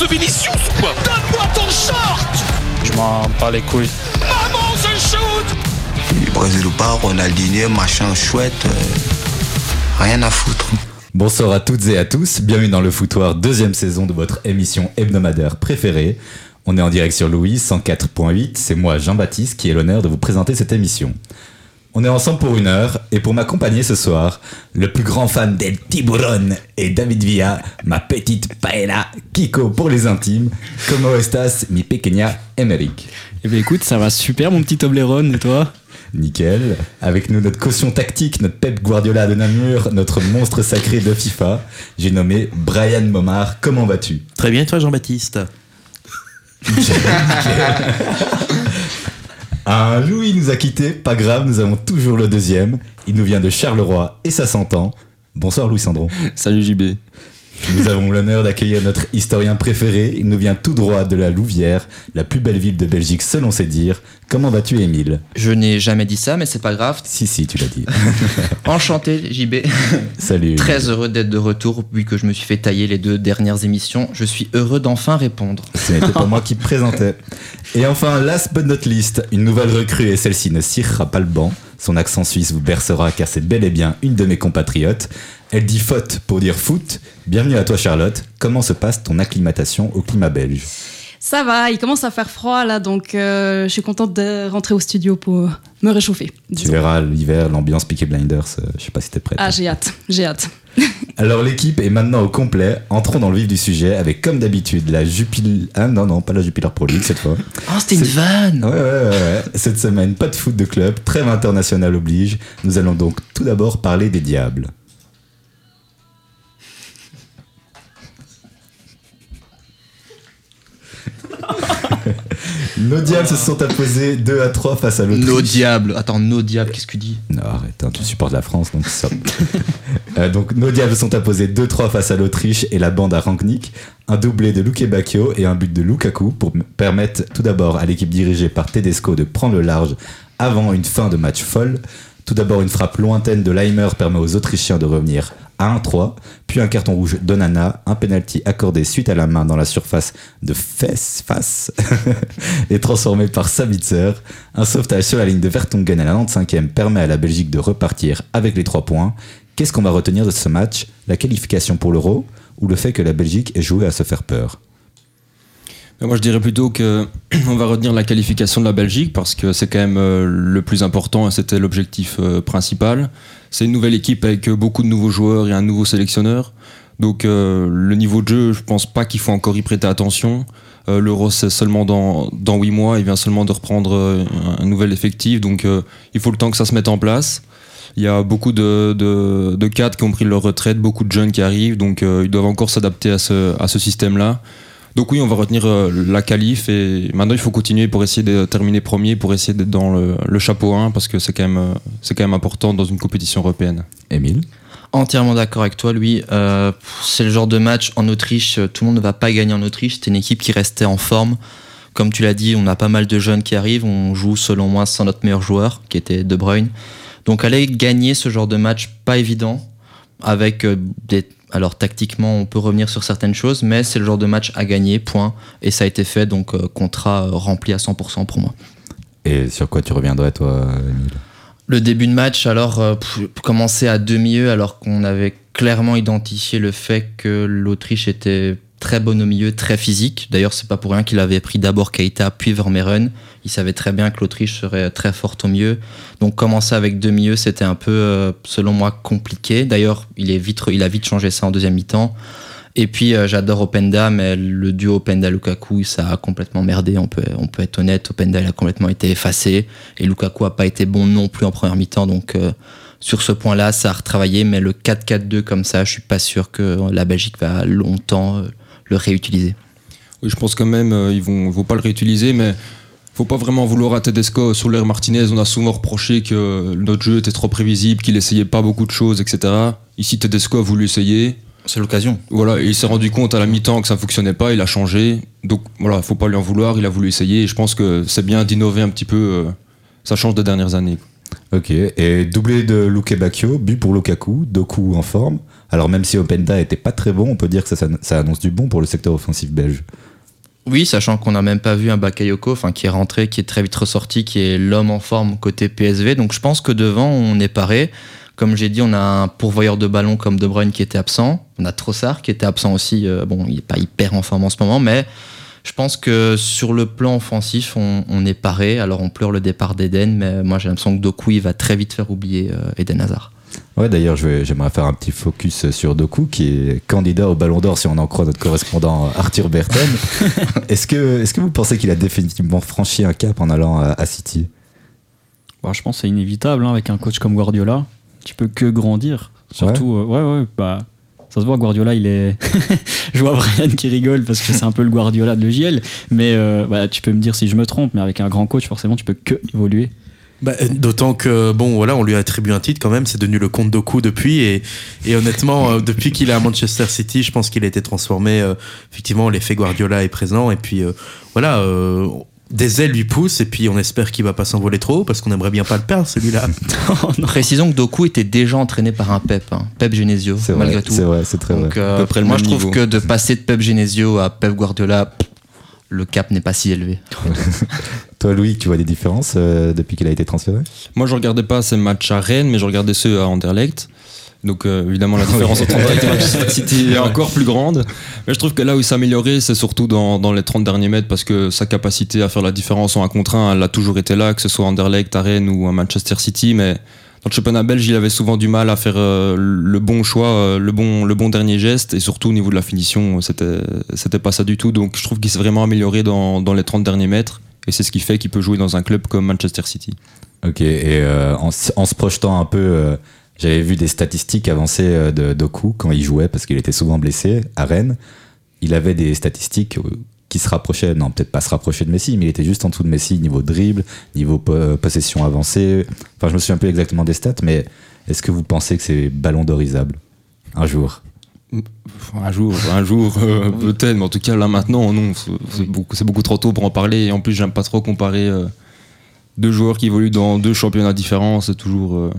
ce Vinicius ou quoi Donne-moi ton short Je m'en bats les couilles. Maman, je shoot Brésil ou pas, Ronaldinho, machin chouette, euh, rien à foutre. Bonsoir à toutes et à tous, bienvenue dans le foutoir, deuxième saison de votre émission hebdomadaire préférée. On est en direct sur Louise 104.8, c'est moi Jean-Baptiste qui ai l'honneur de vous présenter cette émission. On est ensemble pour une heure et pour m'accompagner ce soir, le plus grand fan del tiburon et David Villa, ma petite paella, Kiko pour les intimes, como estas mi pequeña Emeric. Eh bien écoute, ça va super mon petit Toblerone et toi? Nickel. Avec nous, notre caution tactique, notre Pep Guardiola de Namur, notre monstre sacré de FIFA. J'ai nommé Brian Momar. Comment vas-tu? Très bien, toi Jean-Baptiste? Un Louis nous a quitté, pas grave, nous avons toujours le deuxième. Il nous vient de Charleroi et ça s'entend. Bonsoir Louis Sandron. Salut JB. Nous avons l'honneur d'accueillir notre historien préféré. Il nous vient tout droit de la Louvière, la plus belle ville de Belgique selon ses dires. Comment vas-tu Émile? Je n'ai jamais dit ça, mais c'est pas grave. Si, si, tu l'as dit. Enchanté, JB. Salut. Très heureux d'être de retour, vu que je me suis fait tailler les deux dernières émissions. Je suis heureux d'enfin répondre. Ce n'était pas moi qui présentais. Et enfin, last but not least, une nouvelle recrue et celle-ci ne cirera pas le banc. Son accent suisse vous bercera car c'est bel et bien une de mes compatriotes. Elle dit faute pour dire foot. Bienvenue à toi Charlotte. Comment se passe ton acclimatation au climat belge? Ça va, il commence à faire froid là, donc euh, je suis contente de rentrer au studio pour me réchauffer. Tu verras l'hiver, l'ambiance Peaky Blinders. euh, je sais pas si t'es prête. Ah, j'ai hâte, j'ai hâte. Alors l'équipe est maintenant au complet. Entrons dans le vif du sujet avec comme d'habitude la Jupiler... Ah non, non, pas la Jupiler Pro League cette fois. Oh, c'était une vanne Ouais, ouais, ouais, ouais. Cette semaine, pas de foot de club, trêve internationale oblige. Nous allons donc tout d'abord parler des Diables. Nos Diables se sont imposés 2 à 3 face à l'Autriche. Nos diables. Attends, nos diables, qu'est-ce que tu dis? Non, arrête, hein, tu supportes la France, donc ça. Euh, donc, nos Diables sont imposés 2-3 face à l'Autriche et la bande à Rangnick. Un doublé de Luke Bacchio et un but de Lukaku pour permettre tout d'abord à l'équipe dirigée par Tedesco de prendre le large avant une fin de match folle. Tout d'abord, une frappe lointaine de Leimer permet aux Autrichiens de revenir à 1-3, puis un carton rouge d'Onana, un penalty accordé suite à la main dans la surface de Fess face et transformé par Sabitzer. Un sauvetage sur la ligne de Vertonghen à la 95e permet à la Belgique de repartir avec les 3 points. Qu'est-ce qu'on va retenir de ce match? La qualification pour l'Euro ou le fait que la Belgique ait joué à se faire peur? Moi je dirais plutôt que on va retenir la qualification de la Belgique parce que c'est quand même euh, le plus important et c'était l'objectif euh, principal. C'est une nouvelle équipe avec euh, beaucoup de nouveaux joueurs et un nouveau sélectionneur. Donc le niveau de jeu, je pense pas qu'il faut encore y prêter attention. L'Euro c'est seulement dans, dans 8 mois, il vient seulement de reprendre euh, un nouvel effectif, donc il faut le temps que ça se mette en place. Il y a beaucoup de, de, de cadres qui ont pris leur retraite, beaucoup de jeunes qui arrivent, donc ils doivent encore s'adapter à ce, à ce système-là. Donc oui, on va retenir euh, la qualif et maintenant il faut continuer pour essayer de terminer premier, pour essayer d'être dans le, le chapeau 1 parce que c'est quand, même, euh, c'est quand même important dans une compétition européenne. Émile? Entièrement d'accord avec toi, Louis. Euh, c'est le genre de match en Autriche, tout le monde ne va pas gagner en Autriche. C'était une équipe qui restait en forme. Comme tu l'as dit, on a pas mal de jeunes qui arrivent. On joue selon moi sans notre meilleur joueur, qui était De Bruyne. Donc aller gagner ce genre de match, pas évident. Avec des... Alors tactiquement, on peut revenir sur certaines choses, mais c'est le genre de match à gagner, point. Et ça a été fait, donc euh, contrat euh, rempli à 100% pour moi. Et sur quoi tu reviendrais, toi, Émile Le début de match, alors, euh, commencer à demi-milieu, alors qu'on avait clairement identifié le fait que l'Autriche était très bonne au milieu, très physique. D'ailleurs, c'est pas pour rien qu'il avait pris d'abord Keita, puis Vermeeren. Il savait très bien que l'Autriche serait très forte au milieu. Donc, commencer avec deux milieux, c'était un peu, euh, selon moi, compliqué. D'ailleurs, il, il a vite changé ça en deuxième mi-temps. Et puis, euh, j'adore Openda, mais le duo Openda-Lukaku, ça a complètement merdé. On peut, on peut être honnête. Openda, il a complètement été effacé. Et Lukaku a pas été bon non plus en première mi-temps. Donc, euh, sur ce point-là, ça a retravaillé. Mais le 4-4-2 comme ça, je suis pas sûr que la Belgique va longtemps le réutiliser. Oui, je pense quand même ils vont, vont pas le réutiliser, mais faut pas vraiment vouloir à Tedesco. Sur l'air Martinez, on a souvent reproché que notre jeu était trop prévisible, qu'il essayait pas beaucoup de choses, etc. Ici, Tedesco a voulu essayer. C'est l'occasion. Voilà, et il s'est rendu compte à la mi-temps que ça fonctionnait pas, il a changé. Donc voilà, faut pas lui en vouloir, il a voulu essayer. Et je pense que c'est bien d'innover un petit peu. euh, ça change des dernières années. Ok, et doublé de Luke Bacchio, but pour Lukaku, Doku en forme. Alors même si Openda était pas très bon, on peut dire que ça, ça annonce du bon pour le secteur offensif belge. Oui, sachant qu'on n'a même pas vu un Bakayoko enfin, qui est rentré, qui est très vite ressorti, qui est l'homme en forme côté PSV. Donc je pense que devant, on est paré. Comme j'ai dit, on a un pourvoyeur de ballon comme De Bruyne qui était absent. On a Trossard qui était absent aussi. Euh, bon, il n'est pas hyper en forme en ce moment, mais je pense que sur le plan offensif, on, est paré. Alors on pleure le départ d'Eden, mais moi j'ai l'impression que Doku il va très vite faire oublier euh, Eden Hazard. Ouais, d'ailleurs, j'aimerais faire un petit focus sur Doku, qui est candidat au Ballon d'Or si on en croit notre correspondant Arthur Berten. est-ce que, est que vous pensez qu'il a définitivement franchi un cap en allant à, City? Bah, Je pense que c'est inévitable, hein, avec un coach comme Guardiola. Tu peux que grandir. Surtout, ouais, euh, ouais, ouais bah, ça se voit, Guardiola, il est. je vois Brian qui rigole parce que c'est un peu le Guardiola de l'EJL. Mais euh, bah, tu peux me dire si je me trompe, mais avec un grand coach, forcément, tu peux que évoluer. Bah, D'autant que, bon, voilà, on lui a attribué un titre quand même, c'est devenu le comte Doku depuis. Et, et honnêtement, euh, depuis qu'il est à Manchester City, je pense qu'il a été transformé. Euh, effectivement, l'effet Guardiola est présent. Et puis, voilà, des ailes lui poussent et puis on espère qu'il va pas s'envoler trop parce qu'on aimerait bien pas le perdre celui-là. Précisons que Doku était déjà entraîné par un Pep, hein. Pep Genesio malgré tout. C'est vrai, c'est très vrai. Euh, moi je trouve que de passer de Pep Genesio à Pep Guardiola, le cap n'est pas si élevé. Toi Louis, tu vois des différences euh, depuis qu'il a été transféré? Moi je regardais pas ces matchs à Rennes mais je regardais ceux à Anderlecht. Donc euh, évidemment la différence entre Anderlecht et Manchester City est encore plus grande. Mais je trouve que là où il s'est amélioré, c'est surtout dans, dans, les 30 derniers mètres parce que sa capacité à faire la différence en un contre 1, elle a toujours été là, que ce soit Anderlecht, à Rennes ou à Manchester City. Mais dans le championnat belge, il avait souvent du mal à faire euh, le bon choix, euh, le, bon, le bon dernier geste. Et surtout au niveau de la finition, c'était, c'était pas ça du tout. Donc je trouve qu'il s'est vraiment amélioré dans, dans les 30 derniers mètres. Et c'est ce qui fait qu'il peut jouer dans un club comme Manchester City. Ok, et en, en, se projetant un peu j'avais vu des statistiques avancées euh, de Doku quand il jouait, parce qu'il était souvent blessé à Rennes. Il avait des statistiques euh, qui se rapprochaient, non, peut-être pas se rapprochaient de Messi, mais il était juste en dessous de Messi niveau dribble, niveau euh, possession avancée. Enfin, je me souviens peu exactement des stats, mais est-ce que vous pensez que c'est ballon d'orisable un jour? Un jour, un jour, peut-être, mais en tout cas là maintenant, non, c'est beaucoup, beaucoup, trop tôt pour en parler. Et en plus, j'aime pas trop comparer deux joueurs qui évoluent dans deux championnats différents. C'est toujours,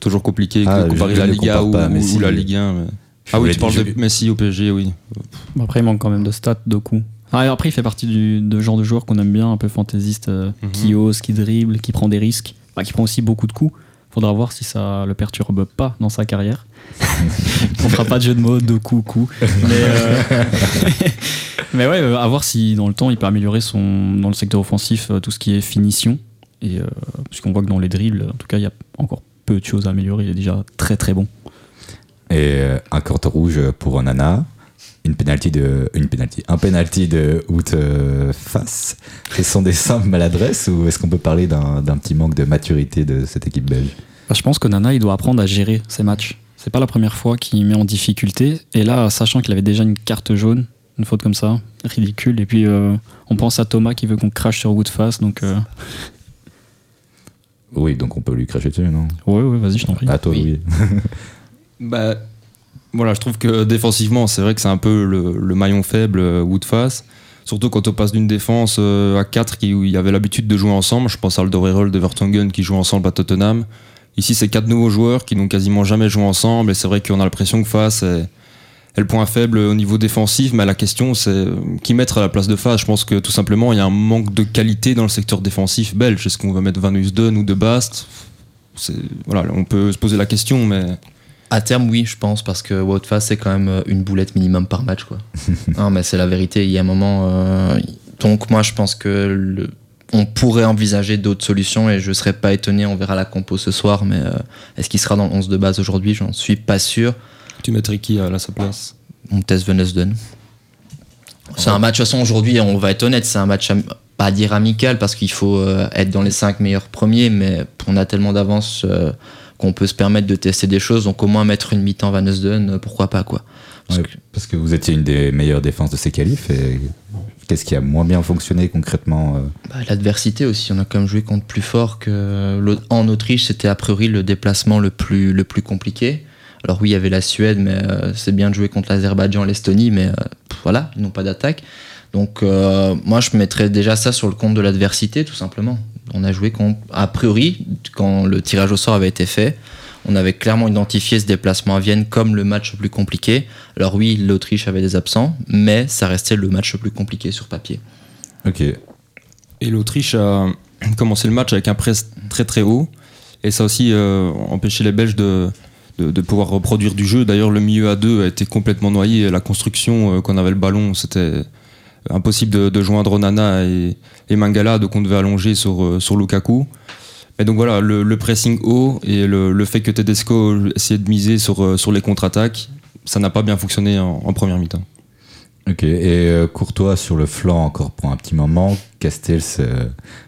toujours compliqué ah, comparer la Liga ou, la Ligue 1. Ah oui, tu parles de Messi au PSG, oui. après, il manque quand même de stats, de coups. Ah, après, il fait partie du de genre de joueur qu'on aime bien, un peu fantaisiste, euh, mhm. qui ose, qui dribble, qui prend des risques, qui prend aussi beaucoup de coups. Faudra voir si ça le perturbe pas dans sa carrière. On fera pas de jeu de mots, de coups. Mais, euh, mais ouais, euh, à voir si dans le temps il peut améliorer son, dans le secteur offensif tout ce qui est finition. Et puisqu'on voit que dans les dribbles, en tout cas, il y a encore peu de choses à améliorer. Il est déjà très très bon. Et euh, un carton rouge pour Onana, une penalty de une penalty, un penalty de out euh, face. Ce sont des simples maladresses ou est-ce qu'on peut parler d'un petit manque de maturité de cette équipe belge? Bah, Je pense que Nana il doit apprendre à gérer ses matchs. C'est pas la première fois qu'il met en difficulté. Et là, sachant qu'il avait déjà une carte jaune, une faute comme ça, ridicule. Et puis euh, on pense à Thomas qui veut qu'on crache sur Woodface, donc oui, donc on peut lui cracher dessus, non? Oui, oui, vas-y, je t'en prie. À toi, oui. bah, voilà, je trouve que défensivement, c'est vrai que c'est un peu le, maillon faible, euh, Woodface. Surtout quand on passe d'une défense euh, à 4 qui, où avait l'habitude de jouer ensemble. Je pense à Alderweireld de Vertonghen qui joue ensemble à Tottenham. Ici, c'est quatre nouveaux joueurs qui n'ont quasiment jamais joué ensemble. Et c'est vrai qu'on a l'impression que Face est, le point faible au niveau défensif, mais la question c'est euh, qui mettre à la place de face. Je pense que tout simplement il y a un manque de qualité dans le secteur défensif belge. Est-ce qu'on va mettre Van Usden ou De Bast voilà, on peut se poser la question, mais à terme, oui, je pense, parce que Woutface, c'est quand même euh, une boulette minimum par match. Quoi. non, mais c'est la vérité. Il y a un moment. Euh, donc, moi, je pense que on pourrait envisager d'autres solutions et je ne serais pas étonné. On verra la compo ce soir, mais est-ce qu'il sera dans le 11 de base aujourd'hui? J'en suis pas sûr. Tu mettrais qui à sa place? On teste Venesden. C'est un match, de toute façon, aujourd'hui, on va être honnête, c'est un match, pas à dire amical, parce qu'il faut euh, être dans les 5 meilleurs premiers, mais on a tellement d'avance euh, qu'on peut se permettre de tester des choses, donc au moins mettre une mi-temps Van euh, pourquoi pas, quoi. Parce, que... vous étiez une des meilleures défenses de ces qualifs, et qu'est-ce qui a moins bien fonctionné concrètement bah, L'adversité aussi, on a quand même joué contre plus fort que. En Autriche, c'était a priori le déplacement le plus, le plus compliqué. Alors oui, il y avait la Suède, mais euh, c'est bien de jouer contre l'Azerbaïdjan, l'Estonie, mais euh, voilà, ils n'ont pas d'attaque. Donc euh, moi, je mettrais déjà ça sur le compte de l'adversité, tout simplement. On a joué contre, a priori, quand le tirage au sort avait été fait, on avait clairement identifié ce déplacement à Vienne comme le match le plus compliqué. Alors oui, l'Autriche avait des absents, mais ça restait le match le plus compliqué sur papier. Ok. Et l'Autriche a commencé le match avec un press très très haut. Et ça a aussi euh, empêché les Belges de, de, de pouvoir reproduire du jeu. D'ailleurs, le milieu à deux a été complètement noyé. La construction, euh, quand on avait le ballon, c'était impossible de, de joindre Onana et, et Mangala, donc on devait allonger sur, euh, sur Lukaku. Et donc voilà, le, pressing haut et le, fait que Tedesco essayait de miser sur, euh, sur les contre-attaques, ça n'a pas bien fonctionné en, première mi-temps. Ok. Et euh, Courtois sur le flanc encore pour un petit moment. Castells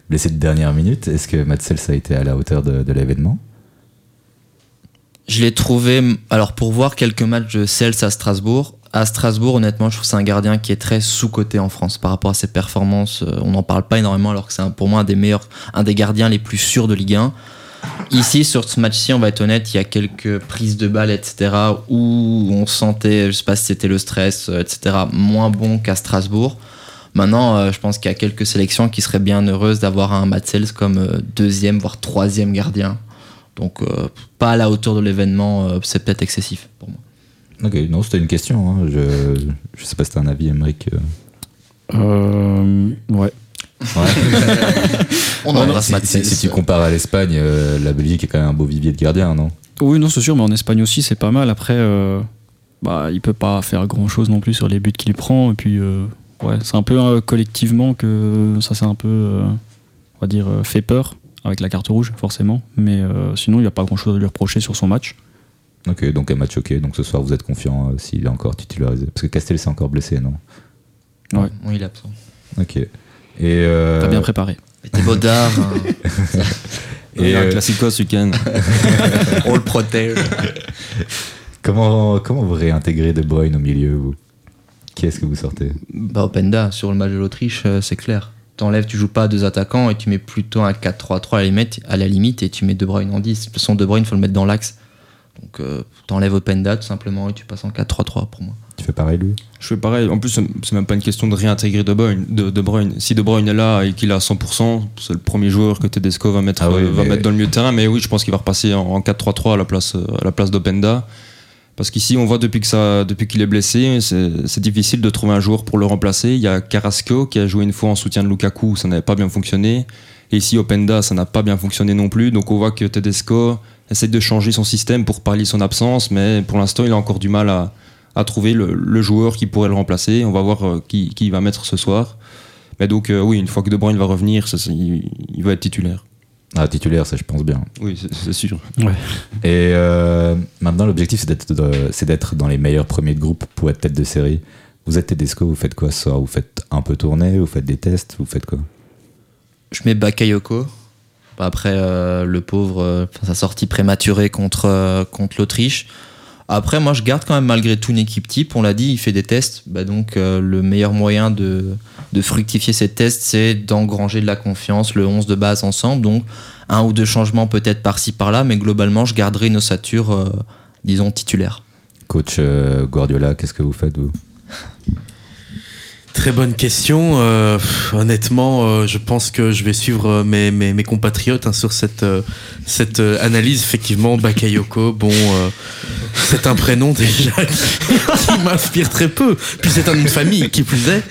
blessé de dernière minute. Est-ce que Matsels a été à la hauteur de l'événement? Je l'ai trouvé, alors pour voir quelques matchs de Cels à Strasbourg, à Strasbourg, honnêtement, je trouve que c'est un gardien qui est très sous-coté en France par rapport à ses performances. Euh, On n'en parle pas énormément alors que c'est pour moi un des meilleurs, un des gardiens les plus sûrs de Ligue 1. Ici, sur ce match-ci, on va être honnête, il y a quelques prises de balles, etc., où on sentait, je sais pas si c'était le stress, euh, etc., moins bon qu'à Strasbourg. Maintenant, euh, je pense qu'il y a quelques sélections qui seraient bien heureuses d'avoir un Matsels comme deuxième, voire troisième gardien. Donc, euh, pas à la hauteur de l'événement, euh, c'est peut-être excessif pour moi. Ok, non, c'était une question. hein. Je, je sais pas si t'as un avis, Emmerich. euh. Euh, ouais. On Ouais, embrasse si, si- si tu compares à l'Espagne, euh, la Belgique est quand même un beau vivier de gardiens, non? Oui, non, c'est sûr, mais en Espagne aussi, c'est pas mal. Après, euh, bah, il peut pas faire grand chose non plus sur les buts qu'il prend. Et puis, euh, ouais, c'est un peu euh, collectivement que ça s'est un peu, euh, on va dire, euh, fait peur avec la carte rouge, forcément. Mais euh, sinon, il n'y a pas grand chose à lui reprocher sur son match. Ok, donc un match ok. Donc ce soir, vous êtes confiant euh, s'il est encore titularisé Parce que Castells est encore blessé, non? Ouais. Oui, il est absent. Ok. Et, euh, T'as bien préparé. Et t'es Baudard, hein, et Et un euh, classico ce week-end. on le protège. comment, comment vous réintégrez De Bruyne au milieu vous? Qui est-ce que vous sortez? Bah, Openda, sur le match de l'Autriche, euh, c'est clair. T'enlèves, tu joues pas à deux attaquants et tu mets plutôt un 4-3-3 à la limite, à la limite et tu mets De Bruyne en 10. De toute façon, De Bruyne, faut le mettre dans l'axe. Donc, euh, t'enlèves Openda tout simplement et tu passes en 4-3-3 pour moi. Tu fais pareil, lui? Je fais pareil. En plus, c'est même pas une question de réintégrer De Bruyne. De, de Bruyne. Si De Bruyne est là et qu'il est à 100%, c'est le premier joueur que Tedesco va mettre, Ah oui, euh, va mettre dans le milieu de terrain. Mais oui, je pense qu'il va repasser en, en 4-3-3 à la place, euh, à la place d'Openda. Parce qu'ici, on voit depuis qu'il est blessé, c'est difficile de trouver un joueur pour le remplacer. Il y a Carrasco qui a joué une fois en soutien de Lukaku, ça n'avait pas bien fonctionné. Et ici, Openda, ça n'a pas bien fonctionné non plus. Donc on voit que Tedesco essaie de changer son système pour pallier son absence, mais pour l'instant, il a encore du mal à, trouver le, joueur qui pourrait le remplacer. On va voir euh, qui, qui il va mettre ce soir. Mais donc, euh, oui, une fois que De Bruyne va revenir, il va être titulaire. Ah, titulaire, ça je pense bien. Oui, c'est- sûr. Et euh, maintenant, l'objectif, c'est d'être, de- c'est d'être dans les meilleurs premiers de groupe pour être tête de série. Vous êtes Tedesco, vous faites quoi ce soir? Vous faites un peu tourner, vous faites des tests, vous faites quoi? Je mets Bakayoko. Après, euh, le pauvre, euh, sa sortie prématurée contre, euh, contre l'Autriche. Après, moi, je garde quand même malgré tout une équipe type. On l'a dit, il fait des tests. Bah, donc, euh, le meilleur moyen de, de fructifier ces tests, c'est d'engranger de la confiance, le 11 de base ensemble. Donc, un ou deux changements peut-être par-ci, par-là. Mais globalement, je garderai une ossature, euh, disons, titulaire. Coach euh, Guardiola, qu'est-ce que vous faites, vous? Très bonne question. Euh, honnêtement, euh, je pense que je vais suivre euh, mes, compatriotes hein, sur cette, analyse. Effectivement, Bakayoko, bon, c'est un prénom déjà qui, m'inspire très peu. Puis c'est un nom famille, qui plus est.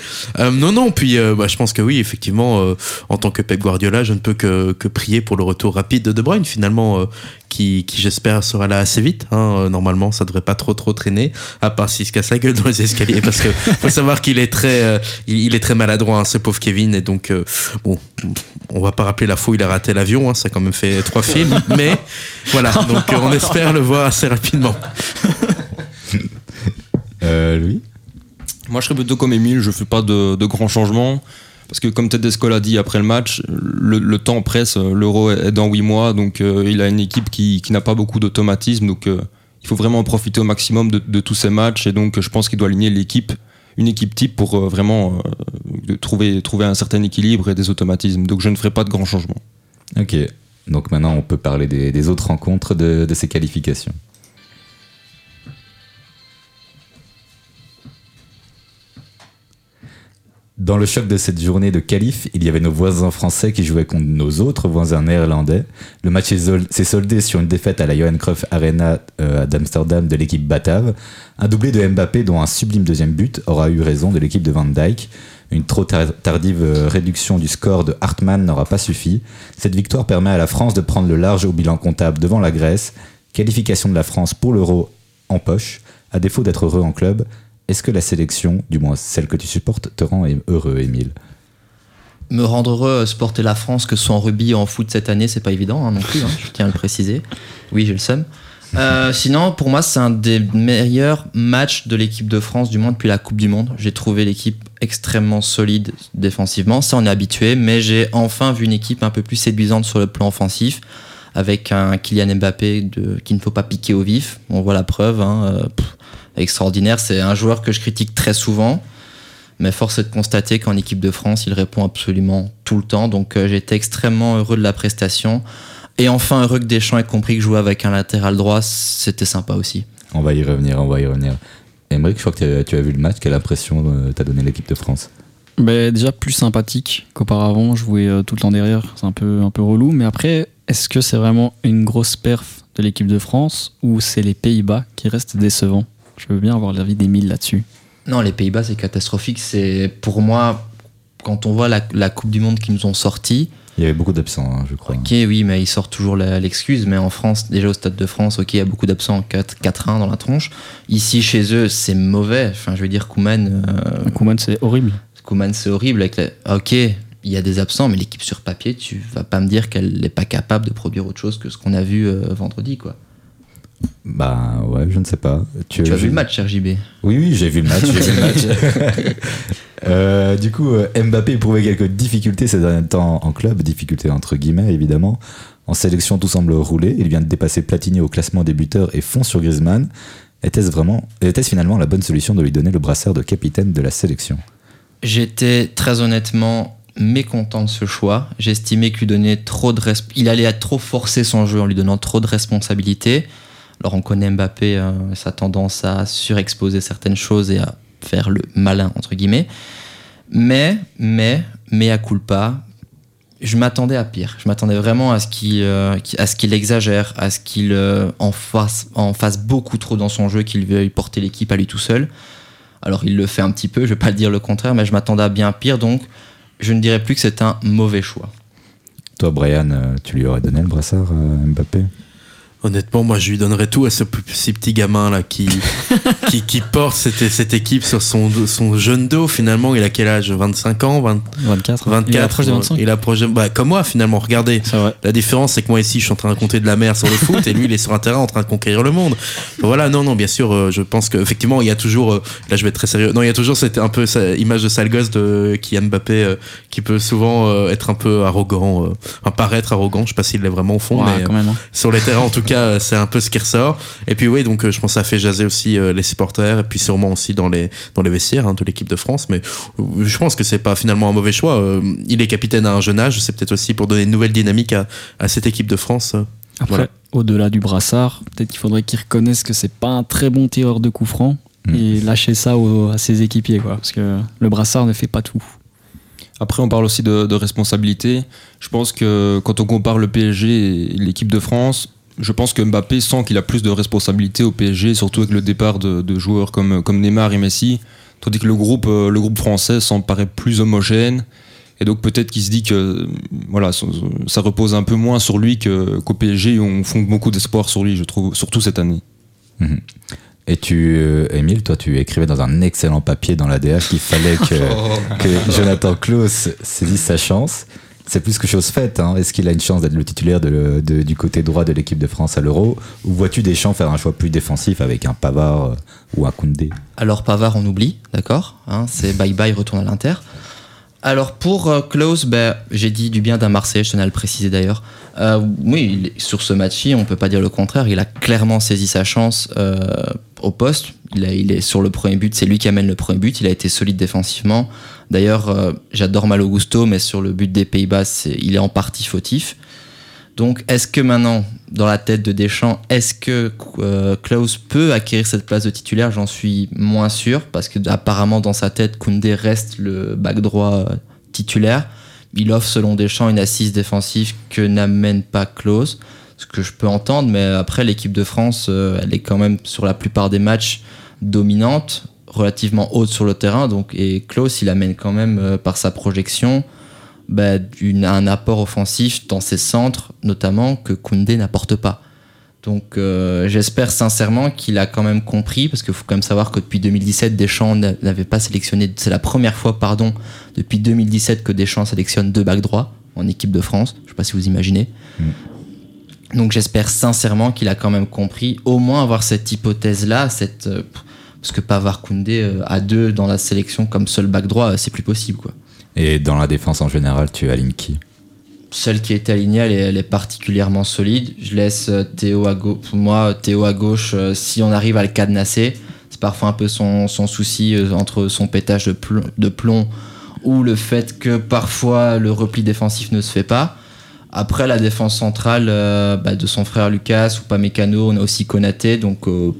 Non, non, puis bah, je pense que oui, effectivement, en tant que Pep Guardiola, je ne peux que, prier pour le retour rapide de De Bruyne, finalement, qui, qui j'espère sera là assez vite. Hein. Euh, Normalement, ça devrait pas trop trop traîner, à part s'il se casse la gueule dans les escaliers, parce que faut savoir qu'il est très, euh, il, il est très maladroit, hein, ce pauvre Kevin, et donc euh, bon, on va pas rappeler la fois où il a raté l'avion, hein, ça a quand même fait trois films, mais voilà, donc euh, on espère le voir assez rapidement. euh, Louis? Moi, je serais plutôt comme Emile, je fais pas de, de grands changements. Parce que comme Tedesco l'a dit après le match, le, temps presse, l'euro est dans 8 mois, donc euh, il a une équipe qui, qui n'a pas beaucoup d'automatisme, donc euh, il faut vraiment en profiter au maximum de, tous ces matchs, et donc je pense qu'il doit aligner l'équipe, une équipe type pour euh, vraiment euh, trouver, trouver un certain équilibre et des automatismes. Donc je ne ferai pas de grands changements. Ok. Donc maintenant, on peut parler des, des autres rencontres de, de ces qualifications. Dans le choc de cette journée de qualif, il y avait nos voisins français qui jouaient contre nos autres voisins néerlandais. Le match s'est soldé sur une défaite à la Johan Cruyff Arena euh, d'Amsterdam de l'équipe batave. Un doublé de Mbappé dont un sublime deuxième but aura eu raison de l'équipe de Van Dijk. Une trop tar- tardive euh, réduction du score de Hartmann n'aura pas suffi. Cette victoire permet à la France de prendre le large au bilan comptable devant la Grèce. Qualification de la France pour l'Euro en poche. À défaut d'être heureux en club, est-ce que la sélection, du moins celle que tu supportes, te rend heureux, Émile? Me rendre heureux, euh, supporter la France, que ce soit en rugby ou en foot cette année, c'est pas évident hein, non plus, hein, je tiens à le préciser. Oui, j'ai le seum. Euh, sinon, pour moi, c'est un des meilleurs matchs de l'équipe de France, du moins depuis la Coupe du Monde. J'ai trouvé l'équipe extrêmement solide défensivement, ça on est habitué, mais j'ai enfin vu une équipe un peu plus séduisante sur le plan offensif, avec un Kylian Mbappé qu'il ne faut pas piquer au vif. On voit la preuve, hein, euh, extraordinaire. C'est un joueur que je critique très souvent. Mais force est de constater qu'en équipe de France, il répond absolument tout le temps. Donc euh, j'ai été extrêmement heureux de la prestation. Et enfin heureux que Deschamps ait compris que jouer avec un latéral droit, c'était sympa aussi. On va y revenir, on va y revenir. Émeric, je crois que tu as, tu as vu le match. Quelle impression euh, t'a donné l'équipe de France? Ben, déjà plus sympathique qu'auparavant, jouer euh, tout le temps derrière, c'est un peu, un peu relou. Mais après, est-ce que c'est vraiment une grosse perf de l'équipe de France ou c'est les Pays-Bas qui restent décevants? Je veux bien avoir l'avis d'Emile là-dessus. Non, les Pays-Bas, c'est catastrophique. C'est pour moi, quand on voit la, la Coupe du Monde qu'ils nous ont sorti, Il y avait beaucoup d'absents, hein, je crois. ok, oui, mais ils sortent toujours l'excuse. Mais en France, déjà au Stade de France, ok, il y a beaucoup d'absents, 4 4-1 dans la tronche. Ici, chez eux, c'est mauvais. Enfin, je veux dire, Kouman, euh, Koeman, c'est horrible. Koeman, c'est horrible. Avec la- Ok, il y a des absents, mais l'équipe sur papier, tu vas pas me dire qu'elle n'est pas capable de produire autre chose que ce qu'on a vu euh, vendredi, quoi. Bah ouais, je ne sais pas. Tu as vu le match, RJB Oui, oui, j'ai vu le match. vu le match. Euh, du coup, euh, Mbappé éprouvait quelques difficultés ces derniers temps en club, difficultés entre guillemets évidemment. En sélection, tout semble rouler. Il vient de dépasser Platini au classement des buteurs et fond sur Griezmann. Était-ce vraiment, était-ce finalement la bonne solution de lui donner le brassard de capitaine de la sélection? J'étais très honnêtement mécontent de ce choix. J'estimais qu'il donnait trop de il allait à trop forcer son jeu en lui donnant trop de responsabilités. Alors on connaît Mbappé, euh, sa tendance à surexposer certaines choses et à faire le malin entre guillemets. Mais, mais, mais à culpa, je m'attendais à pire. Je m'attendais vraiment à ce qu'il euh, exagère, à ce qu'il euh, en fasse beaucoup trop dans son jeu, qu'il veuille porter l'équipe à lui tout seul. Alors il le fait un petit peu, je vais pas le dire le contraire, mais je m'attendais à bien pire, donc je ne dirais plus que c'est un mauvais choix. Toi, Brian, tu lui aurais donné le brassard à Mbappé? Honnêtement, moi, je lui donnerais tout à ce ces petits gamins là qui, qui, qui porte cette, cette équipe sur son, son jeune dos. Finalement, il a quel âge? 25 ans? 20 24. 24 Il approche des 25. Il approche de- bah, comme moi, finalement. Regardez. C'est vrai. La différence, c'est que moi ici, je suis en train de compter de la mer sur le foot et lui, il est sur un terrain en train de conquérir le monde. Voilà, non, non, bien sûr, euh, je pense qu'effectivement, il y a toujours, euh, là, je vais être très sérieux. Non, il y a toujours cette un peu cette image de sale gosse de Kylian Mbappé euh, qui peut souvent euh, être un peu arrogant, euh, enfin, paraître arrogant. Je sais pas s'il l'est vraiment au fond, Ouais, mais quand même. hein. sur les terrains en tout cas euh, c'est un peu ce qui ressort et puis oui donc euh, je pense que ça fait jaser aussi euh, les supporters et puis sûrement aussi dans les dans les vestiaires hein, de l'équipe de France mais je pense que c'est pas finalement un mauvais choix Euh, il est capitaine à un jeune âge c'est peut-être aussi pour donner une nouvelle dynamique à, à cette équipe de France. Après, Voilà. au-delà du brassard, peut-être qu'il faudrait qu'il reconnaisse que c'est pas un très bon tireur de coups francs Mm. et lâcher ça au- à ses équipiers, quoi. Parce que le brassard ne fait pas tout. Après, on parle aussi de, de responsabilité. Je pense que quand on compare le PSG et l'équipe de France, je pense que Mbappé sent qu'il a plus de responsabilité au PSG, surtout avec le départ de, de joueurs comme, comme Neymar et Messi. Tandis que le groupe, euh, le groupe français semble paraît plus homogène. Et donc peut-être qu'il se dit que voilà, ça, repose un peu moins sur lui que- qu'au PSG. On fonde beaucoup d'espoir sur lui, je trouve, surtout cette année. Mhm. Et tu, euh, Émile, toi, tu écrivais dans un excellent papier dans l'ADH qu'il fallait que, que Jonathan Klaus saisisse sa chance. C'est plus que chose faite. hein. Est-ce qu'il a une chance d'être le titulaire du côté droit de l'équipe de France à l'Euro? Ou vois-tu Deschamps faire un choix plus défensif avec un Pavard euh, ou un Koundé? Alors Pavard, on oublie, d'accord hein, C'est bye bye, retourne à l'Inter. Alors pour euh, Klose, ben, j'ai dit du bien d'un Marseillais, je tenais à le préciser d'ailleurs. Euh, oui, sur ce match-ci, on peut pas dire le contraire. Il a clairement saisi sa chance euh, au poste. Il, est sur le premier but, c'est lui qui amène le premier but. Il a été solide défensivement. D'ailleurs, euh, j'adore Malo Gusto, mais sur le but des Pays-Bas, il est en partie fautif. Donc, est-ce que maintenant, dans la tête de Deschamps, est-ce que euh, Klaus peut acquérir cette place de titulaire? J'en suis moins sûr, parce que apparemment dans sa tête, Koundé reste le back droit euh, titulaire. Il offre, selon Deschamps, une assise défensive que n'amène pas Klaus, ce que je peux entendre, mais après, l'équipe de France, euh, elle est quand même, sur la plupart des matchs, dominante, relativement haute sur le terrain, donc, et Klaus, il amène quand même, par sa projection, bah, une- un apport offensif dans ses centres, notamment que Koundé n'apporte pas. Donc euh, j'espère sincèrement qu'il a quand même compris, parce qu'il faut quand même savoir que depuis 2017, Deschamps n'a- n'avait pas sélectionné, c'est la première fois, pardon, depuis 2017 que Deschamps sélectionne deux backs droits en équipe de France. Je sais pas si vous imaginez. Donc j'espère sincèrement qu'il a quand même compris, au moins avoir cette hypothèse-là, cette, euh, parce que Pavard Koundé euh, à deux dans la sélection comme seul back droit, c'est plus possible quoi. Et dans la défense en général, tu alignes qui? Celle qui est alignée, elle est, elle est particulièrement solide. Je laisse euh, Théo à gauche. Pour moi, Théo à gauche, euh, si on arrive à le cadenasser, c'est parfois un peu son, son souci euh, entre son pétage de plomb, de plomb ou le fait que parfois le repli défensif ne se fait pas. Après, la défense centrale euh, bah, de son frère Lucas ou pas Mécano, on a aussi Konaté. Donc, euh,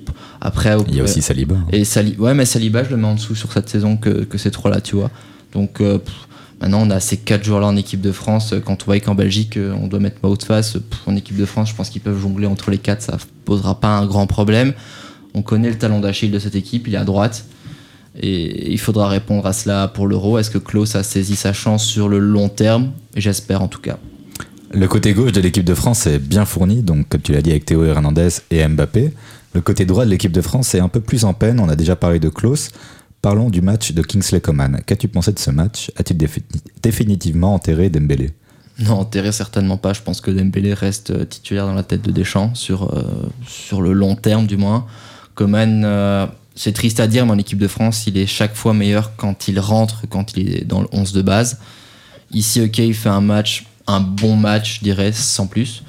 après, Il y a aussi Saliba. hein. et Sali ouais, mais Saliba, je le mets en dessous sur cette saison que, que ces trois-là, tu vois. Donc euh, maintenant, on a ces quatre joueurs-là en équipe de France. Quand on voit qu'en Belgique, euh, on doit mettre Maud face pff, en équipe de France, je pense qu'ils peuvent jongler entre les quatre, ça posera pas un grand problème. On connaît le talon d'Achille de cette équipe, il est à droite. Et il faudra répondre à cela pour l'Euro. Est-ce que Klaus a saisi sa chance sur le long terme? J'espère en tout cas. Le côté gauche de l'équipe de France est bien fourni, donc comme tu l'as dit avec Théo Hernandez et Mbappé. Le côté droit de l'équipe de France est un peu plus en peine, on a déjà parlé de Klaus. Parlons du match de Kingsley Coman. Qu'as-tu pensé de ce match? A-t-il défi- définitivement enterré Dembélé? Non, enterré certainement pas. Je pense que Dembélé reste euh, titulaire dans la tête de Deschamps sur, euh, sur le long terme du moins. Coman, euh, c'est triste à dire, mais en équipe de France, il est chaque fois meilleur quand il rentre, quand il est dans le 11 de base. Ici, ok, il fait un match, un bon match, je dirais, sans plus.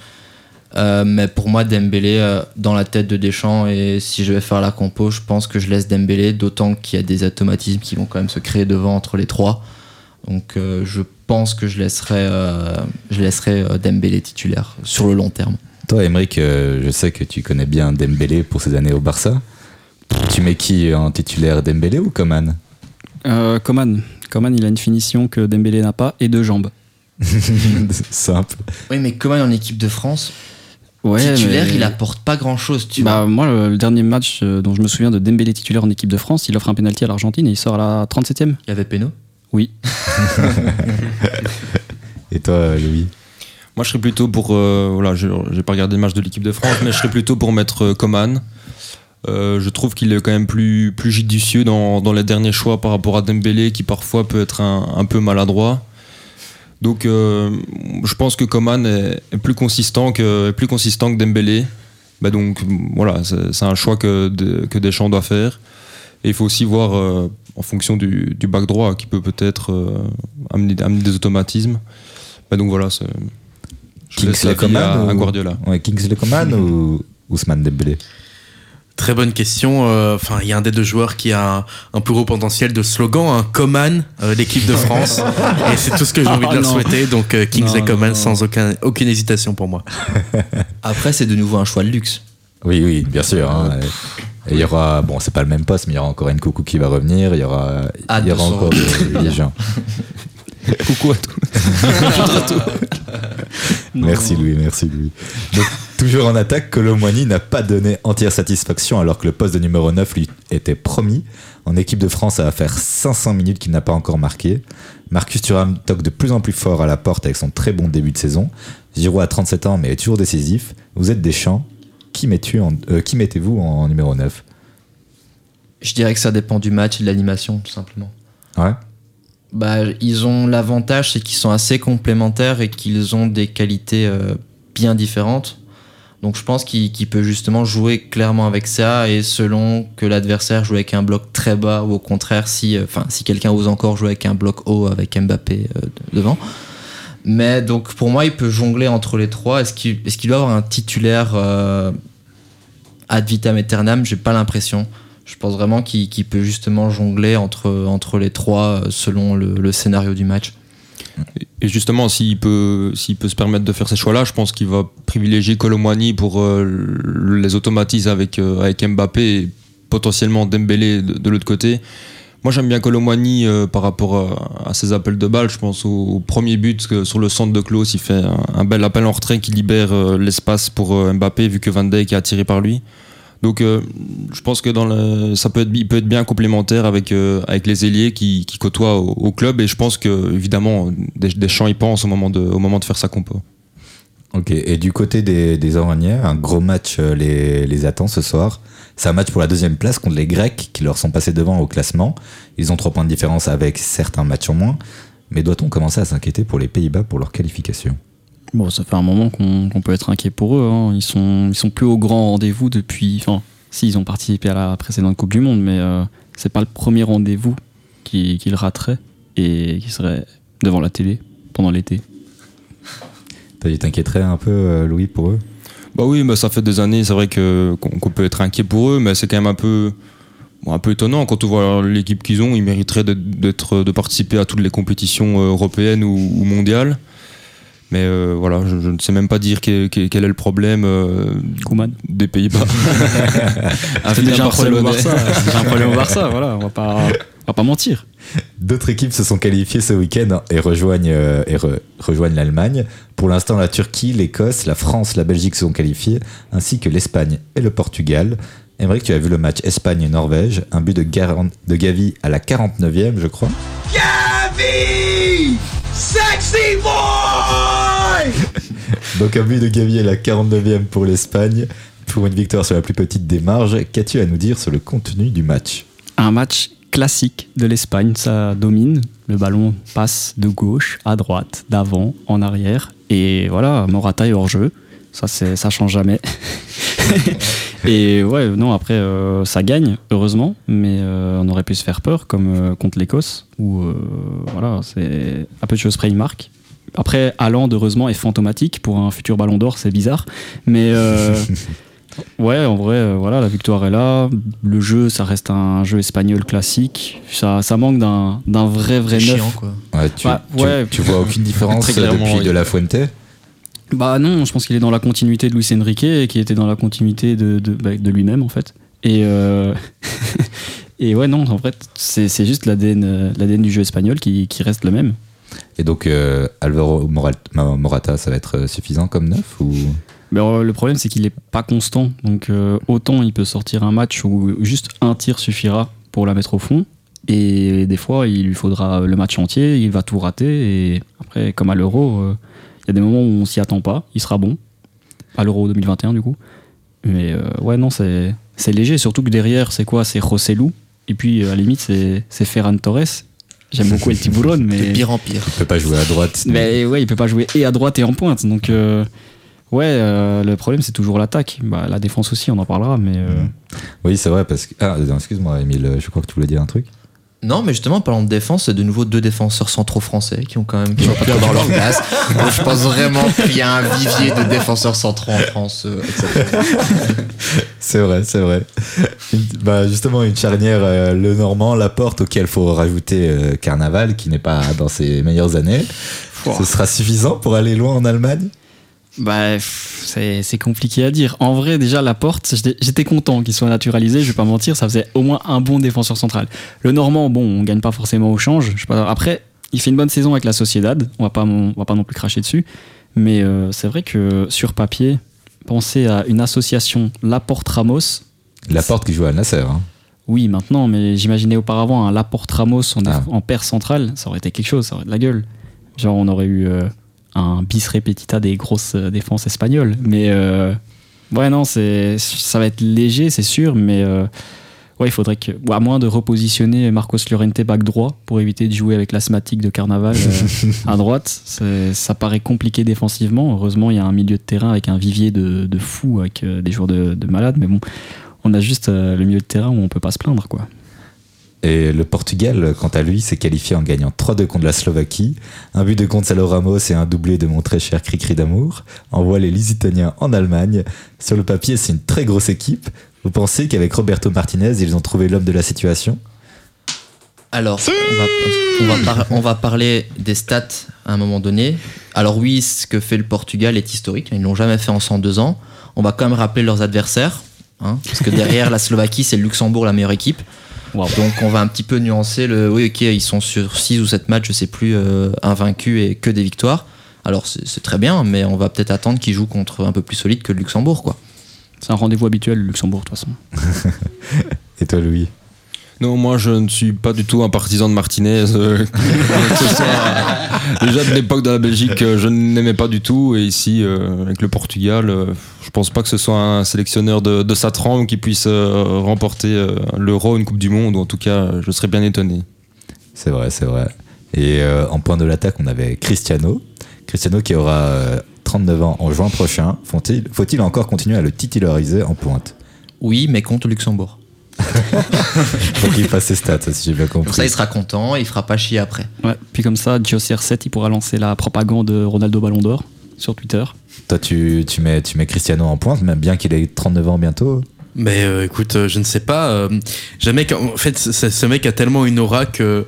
Euh, mais pour moi, Dembélé euh, dans la tête de Deschamps, et si je vais faire la compo, je pense que je laisse Dembélé, d'autant qu'il y a des automatismes qui vont quand même se créer devant entre les trois. Donc euh, je pense que je laisserai, euh, je laisserai euh, Dembélé titulaire sur le long terme. Toi, Emeric, euh, je sais que tu connais bien Dembélé pour ses années au Barça. Tu mets qui en titulaire, Dembélé ou Coman? Euh, Coman. Coman, il a une finition que Dembélé n'a pas et deux jambes. Simple. Oui, mais Coman en équipe de France, Ouais, titulaire, mais- il apporte pas grand chose, tu Bah, vois. moi, le, le dernier match euh, dont je me souviens de Dembélé titulaire en équipe de France, il offre un penalty à l'Argentine et il sort à la 37e. Il y avait Peno. Oui. Et toi, Louis? Moi, je serais plutôt pour. euh, voilà, je j'ai pas regardé le match de l'équipe de France, mais je serais plutôt pour mettre euh, Coman. Euh, je trouve qu'il est quand même plus, plus judicieux dans, dans les derniers choix par rapport à Dembélé, qui parfois peut être un, un peu maladroit. Donc, euh, je pense que Coman est, est plus consistant que, plus consistant que Dembélé. Bah donc, voilà, c'est un choix que, de- que Deschamps doit faire. Et il faut aussi voir, euh, en fonction du, du back droit, qui peut peut-être euh, amener, amener des automatismes. Bah donc voilà, c'est. Je laisse la Kingsley à, Coman à ou- Guardiola. Ouais, Kingsley Coman ou Ousmane Dembélé? Très bonne question. Euh, Enfin, il y a un des deux joueurs qui a un, un plus gros potentiel de slogan, un Coman, euh, l'équipe de France. et c'est tout ce que j'ai envie de Ah, leur souhaiter. Donc, euh, Kingsley Non, Coman non. sans aucun, aucune hésitation pour moi. Après, c'est de nouveau un choix de luxe. Oui, oui, bien sûr. hein. Et Il y aura, bon, c'est pas le même poste, mais il y aura encore une coucou qui va revenir. Il y aura, Ah, il y aura 200 encore des, des gens. Coucou à tous. Merci Louis, merci Louis. Donc, toujours en attaque, Colomwani n'a pas donné entière satisfaction alors que le poste de numéro 9 lui était promis. En équipe de France, ça va faire 500 minutes qu'il n'a pas encore marqué. Marcus Thuram toque de plus en plus fort à la porte avec son très bon début de saison. Giroud a 37 ans mais est toujours décisif. Vous êtes des champs. Qui, mettez-vous en, euh, qui mettez-vous en numéro 9 Je dirais que ça dépend du match et de l'animation, tout simplement. Ouais. Bah, ils ont l'avantage, c'est qu'ils sont assez complémentaires et qu'ils ont des qualités euh, bien différentes. Donc je pense qu'il peut justement jouer clairement avec ça et selon que l'adversaire joue avec un bloc très bas ou au contraire si, euh, si quelqu'un ose encore jouer avec un bloc haut avec Mbappé euh, de- devant. Mais donc pour moi il peut jongler entre les trois. Est-ce qu'il doit avoir un titulaire ad vitam aeternam? J'ai pas l'impression. Je pense vraiment qu'il peut justement jongler entre, les trois euh, selon le, scénario du match. Et justement, s'il peut, se permettre de faire ces choix-là, je pense qu'il va privilégier Colomwani pour euh, les automatiser avec, euh, avec Mbappé et potentiellement Dembélé de, l'autre côté. Moi, j'aime bien Colomwani par rapport à, ses appels de balle. Je pense au, premier but sur le centre de Klaus, il fait un, un bel appel en retrait qui libère l'espace pour Mbappé vu que Van Dijk est attiré par lui. Donc, euh, je pense que dans ça peut être, bien complémentaire avec, euh, les ailiers qui, côtoient au, club. Et je pense que, évidemment, des, Deschamps y pense au moment de, faire sa compo. Ok, et du côté des, des un gros match euh, les, les attend ce soir. C'est un match pour la deuxième place contre les Grecs qui leur sont passés devant au classement. Ils ont trois points de différence avec certains matchs en moins. Mais doit-on commencer à s'inquiéter pour les Pays-Bas pour leur qualification? Bon, ça fait un moment qu'on peut être inquiet pour eux. hein. Ils sont, ils sont plus au grand rendez-vous depuis. Enfin, si ils ont participé à la précédente Coupe du Monde, mais euh, c'est pas le premier rendez-vous qu'ils rateraient et qui serait devant la télé pendant l'été. Tu t'inquiéterais un peu, euh, Louis, pour eux? Bah oui, bah ça fait des années, c'est vrai que qu'on peut être inquiet pour eux, mais c'est quand même un peu bon, un peu étonnant quand on voit l'équipe qu'ils ont. Ils mériteraient d'être- de participer à toutes les compétitions euh, européennes ou, ou mondiales. Mais euh, voilà, je, je ne sais même pas dire quel, quel- quel est le problème euh, des Pays-Bas. C'est déjà un problème au. Barça. C'est déjà un problème au Barça, voilà. On va pas, on va pas mentir. D'autres équipes se sont qualifiées ce week-end et rejoignent, euh, et re- rejoignent l'Allemagne. Pour l'instant, la Turquie, l'Écosse, la France, la Belgique se sont qualifiées, ainsi que l'Espagne et le Portugal. Émeric, tu as vu le match Espagne-Norvège, un but de, Garan- de Gavi à la 49e, je crois. Gavi Sexy boy Donc un but de Gavi à la 49e pour l'Espagne, pour une victoire sur la plus petite des marges. Qu'as-tu à nous dire sur le contenu du match? Un match classique de l'Espagne, ça domine. Le ballon passe de gauche à droite, d'avant, en arrière. Et voilà, Morata est hors jeu. Ça, c'est, change jamais. et ouais, non, après, euh, ça gagne, heureusement. Mais euh, on aurait pu se faire peur, comme euh, contre l'Écosse, où voilà, c'est un peu de choses près, il marque. Après, Haaland, heureusement, est fantomatique. Pour un futur ballon d'or, c'est bizarre. Mais. euh, Ouais, en vrai, euh, voilà, la victoire est là. Le jeu, ça reste un jeu espagnol classique. Ça, ça manque d'un d'un vrai, vrai neuf. chiant quoi. Ouais, tu, Bah, tu- ouais. tu vois aucune différence depuis oui. de la Fuente? Bah non, je pense qu'il est dans la continuité de Luis Enrique et qui était dans la continuité de, de, bah, de lui-même, en fait. Et, euh, et ouais, non, en fait, c'est c'est juste l'ADN l'ADN du jeu espagnol qui, qui reste le même. Et donc euh, Alvaro Morata, ça va être euh, suffisant comme neuf Mais euh, le problème, c'est qu'il est pas constant. Donc autant il peut sortir un match où juste un tir suffira pour la mettre au fond. Et des fois, il lui faudra le match entier, il va tout rater. Et après, comme à l'Euro, il y a des moments où on s'y attend pas, il sera bon. À l'Euro 2021, du coup. Mais ouais, non, c'est léger. Surtout que derrière, c'est quoi? C'est Rossellou. Et puis, à la limite, c'est Ferran Torres. J'aime beaucoup El Tiburon, De mais. pire en pire. il peut pas jouer à droite Mais ouais, il peut pas jouer et à droite et en pointe. Donc, euh, ouais, euh, le problème, c'est toujours l'attaque. Bah, la défense aussi, on en parlera, mais. euh, Oui, c'est vrai parce que ah, excuse-moi, Emile, je crois que tu voulais dire un truc. Non, mais justement, parlant de défense, c'est de nouveau deux défenseurs centraux français qui ont quand même qui ont avoir leur place. Donc, je pense vraiment qu'il y a un vivier de défenseurs centraux en France. euh. C'est vrai, c'est vrai. Une- bah, justement, une charnière, euh, le Normand, la porte auquel faut rajouter euh, Carnaval, qui n'est pas dans ses meilleures années. Ce sera suffisant pour aller loin en Allemagne? Bah, c'est compliqué à dire. En vrai, déjà, la porte, j'étais content qu'il soit naturalisé, je vais pas mentir, ça faisait au moins un bon défenseur central. Le Normand, bon, on gagne pas forcément au change. Je sais pas, après, il fait une bonne saison avec la Sociedad, on va pas, on va pas non plus cracher dessus. Mais euh, c'est vrai que sur papier, penser à une association Laporte-Ramos, La porte qui joue à Nasser. Hein. oui, maintenant, mais j'imaginais auparavant un Laporte-Ramos en, Ah. en paire centrale, ça aurait été quelque chose, ça aurait de la gueule. Genre, on aurait eu euh, un bis repetita des grosses euh, défenses espagnoles. Mais euh, ouais, non, c'est, ça va être léger, c'est sûr, mais euh, ouais, il faudrait que, à moins de repositionner Marcos Llorente back droit pour éviter de jouer avec l'asthmatique de Carnaval euh, à droite, ça paraît compliqué défensivement. Heureusement, il y a un milieu de terrain avec un vivier de, de fous, avec euh, des joueurs de, de malades, mais bon, on a juste euh, le milieu de terrain où on peut pas se plaindre, quoi. Et le Portugal, quant à lui, s'est qualifié en gagnant 3-2 contre la Slovaquie. Un but de Gonzalo Ramos et un doublé de mon très cher Cricri d'amour envoient les Lusitaniens en Allemagne. Sur le papier, c'est une très grosse équipe. Vous pensez qu'avec Roberto Martinez, ils ont trouvé l'homme de la situation? Alors, on va, on va par- on va parler des stats à un moment donné. Alors oui, ce que fait le Portugal est historique. Ils l'ont jamais fait en 102 ans. On va quand même rappeler leurs adversaires. hein, parce que derrière la Slovaquie, c'est le Luxembourg la meilleure équipe. Donc on va un petit peu nuancer le. Oui, ok, ils sont sur 6 ou 7 matchs, je sais plus, euh, invaincus et que des victoires. Alors c'est c'est très bien, mais on va peut-être attendre qu'ils jouent contre un peu plus solide que le Luxembourg, quoi. C'est un rendez-vous habituel, le Luxembourg, de toute façon. Et toi, Louis? Non, moi je ne suis pas du tout un partisan de Martinez. euh, soit- déjà de l'époque de la Belgique, euh, je n'aimais pas du tout. Et ici, euh, avec le Portugal, euh, je pense pas que ce soit un sélectionneur de, de sa trempe qui puisse euh, remporter euh, l'Euro, une Coupe du Monde. Ou en tout cas, je serais bien étonné. C'est vrai, c'est vrai. Et euh, en point de l'attaque, on avait Cristiano. Cristiano qui aura euh, 39 ans en juin prochain. Faut-il faut-il encore continuer à le titulariser en pointe? Oui, mais contre le Luxembourg. Faut qu'il fasse ses stats, si j'ai bien compris. Comme ça, il sera content, il fera pas chier après. Ouais. Puis comme ça, CR7, il pourra lancer la propagande de Ronaldo Ballon d'Or sur Twitter. Toi, tu, tu, mets, tu mets Cristiano en pointe, même bien qu'il ait 39 ans bientôt. Mais euh, écoute, euh, je ne sais pas. euh, jamais qu'en- en fait, ce mec a tellement une aura que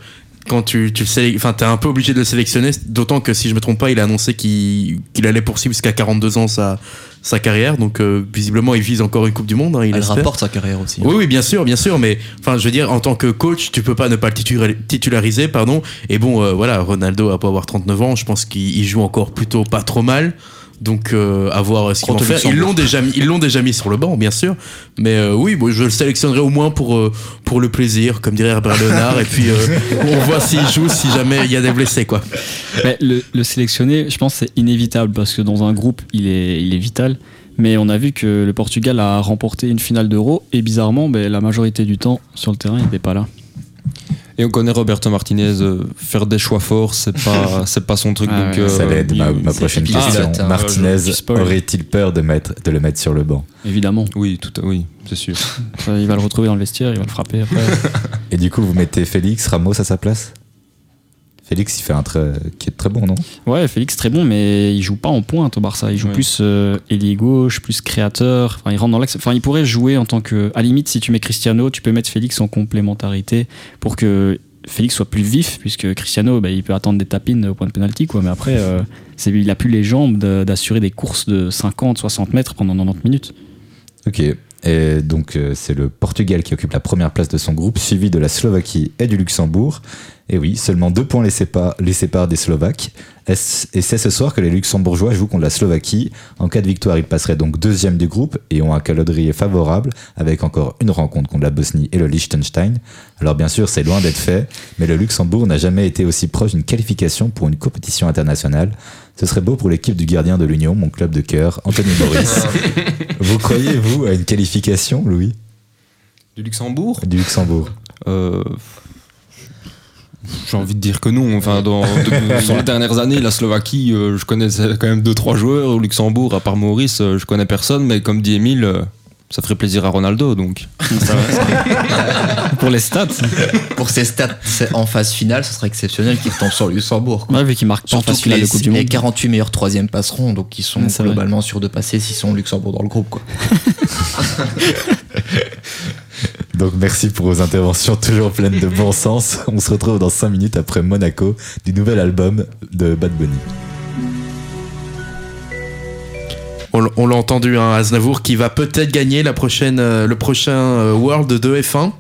quand tu, tu enfin, t'es un peu obligé de le sélectionner. D'autant que si je me trompe pas, il a annoncé qu'il qu'il allait poursuivre jusqu'à 42 ans sa, sa carrière. Donc euh, visiblement, il vise encore une Coupe du Monde. hein, il Elle rapporte sa carrière aussi. Oui, oui, bien sûr, bien sûr, mais enfin, je veux dire, en tant que coach, tu peux pas ne pas le titula- titulariser, pardon. Et bon, euh, voilà, Ronaldo a pas avoir 39 ans, je pense qu'il il joue encore plutôt pas trop mal. Donc, euh, à voir ce qu'ils vont faire. Ils l'ont déjà, mis- ils l'ont déjà mis sur le banc, bien sûr. Mais euh, oui, bon, je le sélectionnerai au moins pour euh, pour le plaisir, comme dirait Herbert Léonard. et puis, euh, on voit s'il joue, si jamais il y a des blessés, quoi. Mais le, le sélectionner, je pense c'est inévitable parce que dans un groupe, il est, il est vital. Mais on a vu que le Portugal a remporté une finale d'Euro et bizarrement, ben, la majorité du temps sur le terrain, il n'était pas là. Et on connaît Roberto Martinez, euh, faire des choix forts, c'est pas, c'est pas son truc. Ah donc, ouais. euh, Ça l'aide, ma, prochaine question. hein. Martinez aurait-il peur de, mettre, de le mettre sur le banc? Évidemment. Oui, tout à, oui, c'est sûr. Il va le retrouver dans le vestiaire, il va le frapper après. Et du coup, vous mettez Félix Ramos à sa place? Félix, il fait un très, qui est très bon, non? Ouais, Félix très bon, mais il joue pas en pointe au Barça. Il joue Ouais. plus euh, ailier gauche, plus créateur. Enfin, il rentre dans l'axe. Enfin, il pourrait jouer en tant que. À la limite, si tu mets Cristiano, tu peux mettre Félix en complémentarité pour que Félix soit plus vif, puisque Cristiano, bah, il peut attendre des tapines au point de pénalty, quoi. Mais après, euh, il a plus les jambes de- d'assurer des courses de 50, 60 mètres pendant 90 minutes. Ok. Et donc, euh, c'est le Portugal qui occupe la première place de son groupe, suivi de la Slovaquie et du Luxembourg. Et oui, seulement deux points les séparent, les séparent des Slovaques. Et c'est ce soir que les Luxembourgeois jouent contre la Slovaquie. En cas de victoire, ils passeraient donc deuxième du groupe et ont un calendrier favorable, avec encore une rencontre contre la Bosnie et le Liechtenstein. Alors bien sûr, c'est loin d'être fait, mais le Luxembourg n'a jamais été aussi proche d'une qualification pour une compétition internationale. Ce serait beau pour l'équipe du gardien de l'Union, mon club de cœur, Anthony Maurice. vous croyez, vous, à une qualification, Louis, Du Luxembourg? Du Luxembourg Euh, J'ai envie de dire que non. Enfin, dans, de- sur les dernières années, la Slovaquie, euh, je connaissais quand même deux trois joueurs. Au Luxembourg, à part Maurice, euh, je connais personne. Mais comme dit Emile, euh, ça ferait plaisir à Ronaldo. Donc, pour les stats, Pour ces stats en phase finale, ce serait exceptionnel qu'il retombe sur le Luxembourg. quoi. ouais, vu qu'il marque pas en Surtout phase finale les, de Coupe du les Monde. 48 meilleurs troisièmes passeront, donc ils sont Ouais, globalement sûrs de passer s'ils sont Luxembourg dans le groupe. Quoi. Donc merci pour vos interventions toujours pleines de bon sens. On se retrouve dans 5 minutes après Monaco du nouvel album de Bad Bunny. On, l'a entendu, hein, Aznavour qui va peut-être gagner la prochaine, euh, le prochain euh, World de F1.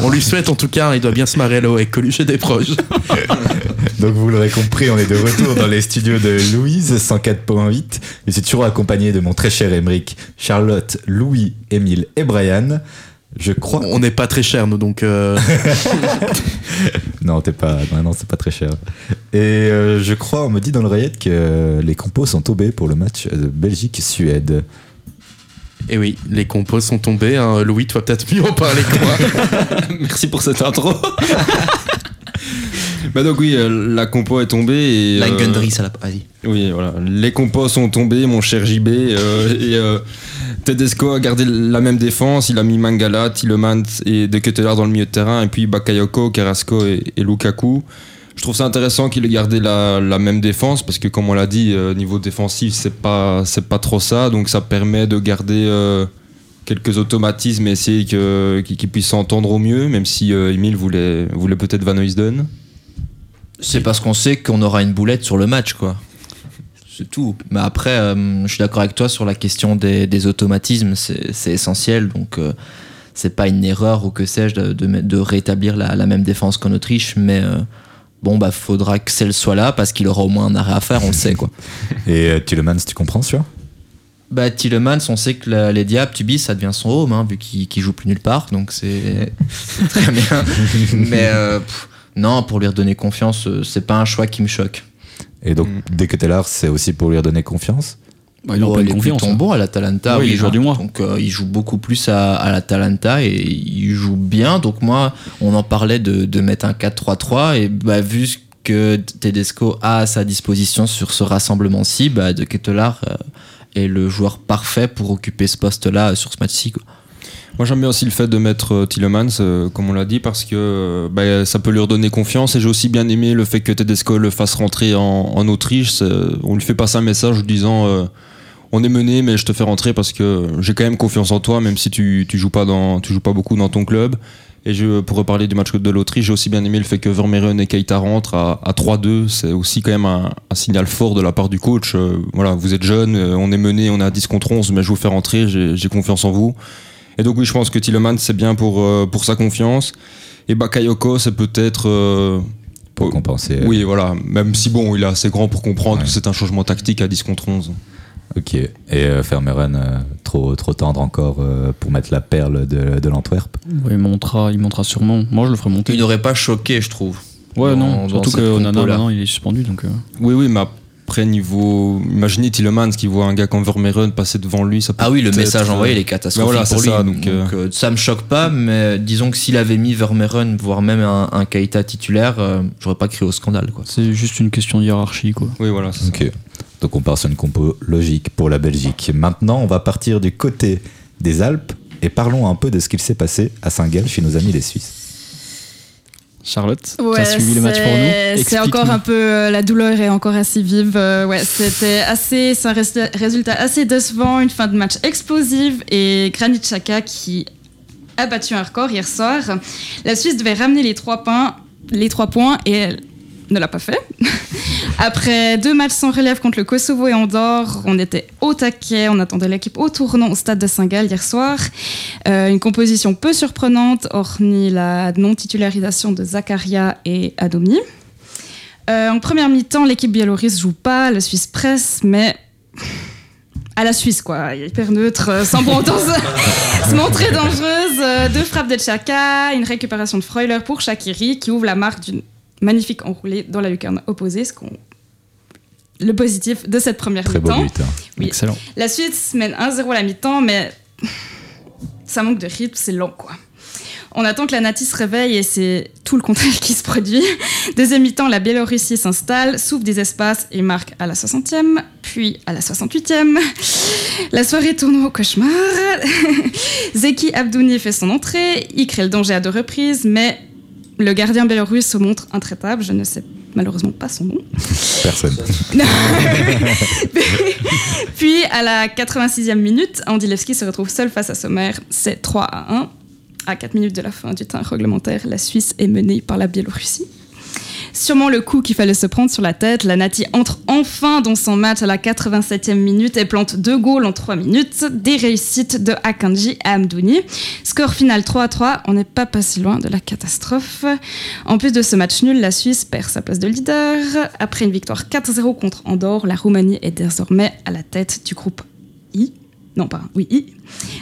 On lui souhaite en tout cas, hein, il doit bien se marrer là avec Coluche et des proches. Donc vous l'aurez compris, on est de retour dans les studios de Louise 104.8. Je suis toujours accompagné de mon très cher Émeric, Charlotte, Louis, Émile et Brian. Je crois. On n'est pas très cher, nous, donc. euh, Non, t'es pas. Non, non, c'est pas très cher. Et euh, je crois, on me dit dans l'oreillette que les compos sont tombés pour le match de Belgique-Suède. Et oui, les compos sont tombés. hein. Louis, tu vas peut-être mieux en parler que moi. merci pour cette intro. bah donc oui, euh, la compo est tombée. Et, La euh, Gundry, ça l'a pas. Vas-y. Oui, voilà. Les compos sont tombés, mon cher JB. euh, et Tedesco a gardé la même défense. Il a mis Mangala, Tillemans et De Ketelaar dans le milieu de terrain. Et puis Bakayoko, Carrasco et, et Lukaku. Je trouve ça intéressant qu'il ait gardé la, la même défense parce que, comme on l'a dit, niveau défensif, c'est pas, c'est pas trop ça. Donc ça permet de garder quelques automatismes et essayer qu'ils qu'ils puissent s'entendre au mieux, même si euh, Emile voulait, voulait peut-être Van Oysden. C'est parce qu'on sait qu'on aura une boulette sur le match, quoi. C'est tout. Mais après, euh, je suis d'accord avec toi sur la question des, des automatismes, c'est essentiel. Donc, euh, c'est pas une erreur ou que sais-je de, de, mettre- de rétablir la, la même défense qu'en Autriche, mais euh, bon, bah, faudra que celle soit là parce qu'il aura au moins un arrêt à faire, on le sait, quoi. Et euh, Tillemans, tu comprends, vois Bah, Tillemans, on sait que la- les Diables, Tubi, ça devient son home, hein, vu qu'il qu'il joue plus nulle part, donc c'est très bien. Mais pff, non, pour lui redonner confiance, euh, c'est pas un choix qui me choque. Et donc, Mm. dès que t'es là, c'est aussi pour lui redonner confiance? Bah, il Oh, pleine est confiance. plutôt hein. bon à l'Atalanta. Oui, il est joueur du mois. Donc euh, il joue beaucoup plus à, à l'Atalanta et il joue bien. Donc moi, on en parlait de, de mettre un 4-3-3 et bah, vu ce que Tedesco a à sa disposition sur ce rassemblement-ci, bah, de euh, est le joueur parfait pour occuper ce poste-là euh, sur ce match-ci. Moi j'aime bien aussi le fait de mettre euh, Tielemans, euh, comme on l'a dit, parce que euh, bah, ça peut lui redonner confiance. Et j'ai aussi bien aimé le fait que Tedesco le fasse rentrer en, en Autriche. On lui fait passer un message disant euh, on est mené, mais je te fais rentrer parce que j'ai quand même confiance en toi, même si tu, tu joues pas dans, tu joues pas beaucoup dans ton club. Et je, pour reparler du match de l'Autriche, j'ai aussi bien aimé le fait que Vermeeren et Keita rentrent à, à 3-2. C'est aussi quand même un, un signal fort de la part du coach. Voilà, vous êtes jeune, on est mené, on est à 10 contre 11, mais je vous fais rentrer, j'ai confiance en vous. Et donc oui, je pense que Tillemans, c'est bien pour, euh, pour sa confiance. Et Bakayoko, c'est peut-être... euh, pour compenser euh, oui, voilà. Même si bon, il est assez grand pour comprendre Ouais. que c'est un changement tactique à 10 contre 11. Ok. Et euh, Vermeeren, euh, trop, trop tendre encore euh, pour mettre la perle de, de l'Antwerp? Ouais, il montera, il montera sûrement. Moi, je le ferai monter. Il n'aurait pas choqué, je trouve. Ouais, dans- non. Surtout que Onana, maintenant, il est suspendu. Donc, euh, Oui, oui, mais après, niveau... Imaginez Tillemans qui voit un gars comme Vermeeren passer devant lui. Ça peut Ah oui, le message euh, envoyé, il est catastrophique Ben voilà, pour c'est lui. ça, donc donc, euh, euh, ça me choque pas, mais disons que s'il avait mis Vermeeren, voire même un, un Keita titulaire, euh, j'aurais pas crié au scandale. Quoi. c'est juste une question de hiérarchie, quoi. Oui, voilà, c'est ça. Ok. Donc on part sur une compo logique pour la Belgique. Maintenant, on va partir du côté des Alpes et parlons un peu de ce qu'il s'est passé à Saint-Gall chez nos amis les Suisses. Charlotte, Ouais, tu as suivi le match pour nous c'est- encore un peu. euh, la douleur est encore assez vive. euh, ouais, c'était assez. C'est un résultat- résultat assez décevant. Une fin de match explosive. Et Granit Xhaka qui a battu un record hier soir. La Suisse devait ramener les trois points, les trois points et elle ne l'a pas fait. Après deux matchs sans relève contre le Kosovo et Andorre, on était au taquet, on attendait l'équipe au tournant au stade de Saint-Gall hier soir. Euh, une composition peu surprenante, hormis la non-titularisation de Zakaria et Adomi. Euh, en première mi-temps, l'équipe biélorusse joue pas, la Suisse presse, mais à la Suisse, quoi, hyper neutre, euh, sans pour autant se, montrer dangereuse. Deux frappes de Chaka, une récupération de Freuler pour Shakiri, qui ouvre la marque d'une magnifique enroulée dans la lucarne opposée, ce qu'on... le positif de cette première mi-temps. hein. Oui. Excellent. La Suisse mène 1-0 à la mi-temps, mais ça manque de rythme, c'est lent quoi. On attend que la Nati se réveille et c'est tout le contraire qui se produit. Deuxième mi-temps, la Biélorussie s'installe, s'ouvre des espaces et marque à la 60e, puis à la 68e. La soirée tourne au cauchemar. Zeki Abdouni fait son entrée, il crée le danger à deux reprises, mais le gardien biélorusse se montre intraitable. Je ne sais malheureusement pas son nom. Personne. Puis à la 86e minute, Andilewski se retrouve seul face à Sommer. C'est 3 à 1. À 4 minutes de la fin du temps réglementaire, la Suisse est menée par la Biélorussie. Sûrement le coup qu'il fallait se prendre sur la tête, la Nati entre enfin dans son match à la 87e minute et plante deux goals en 3 minutes, des réussites de Akanji à Amdouni. Score final 3 à 3, on n'est pas passé loin de la catastrophe. En plus de ce match nul, la Suisse perd sa place de leader. Après une victoire 4-0 contre Andorre, la Roumanie est désormais à la tête du groupe. Non, pas oui, I.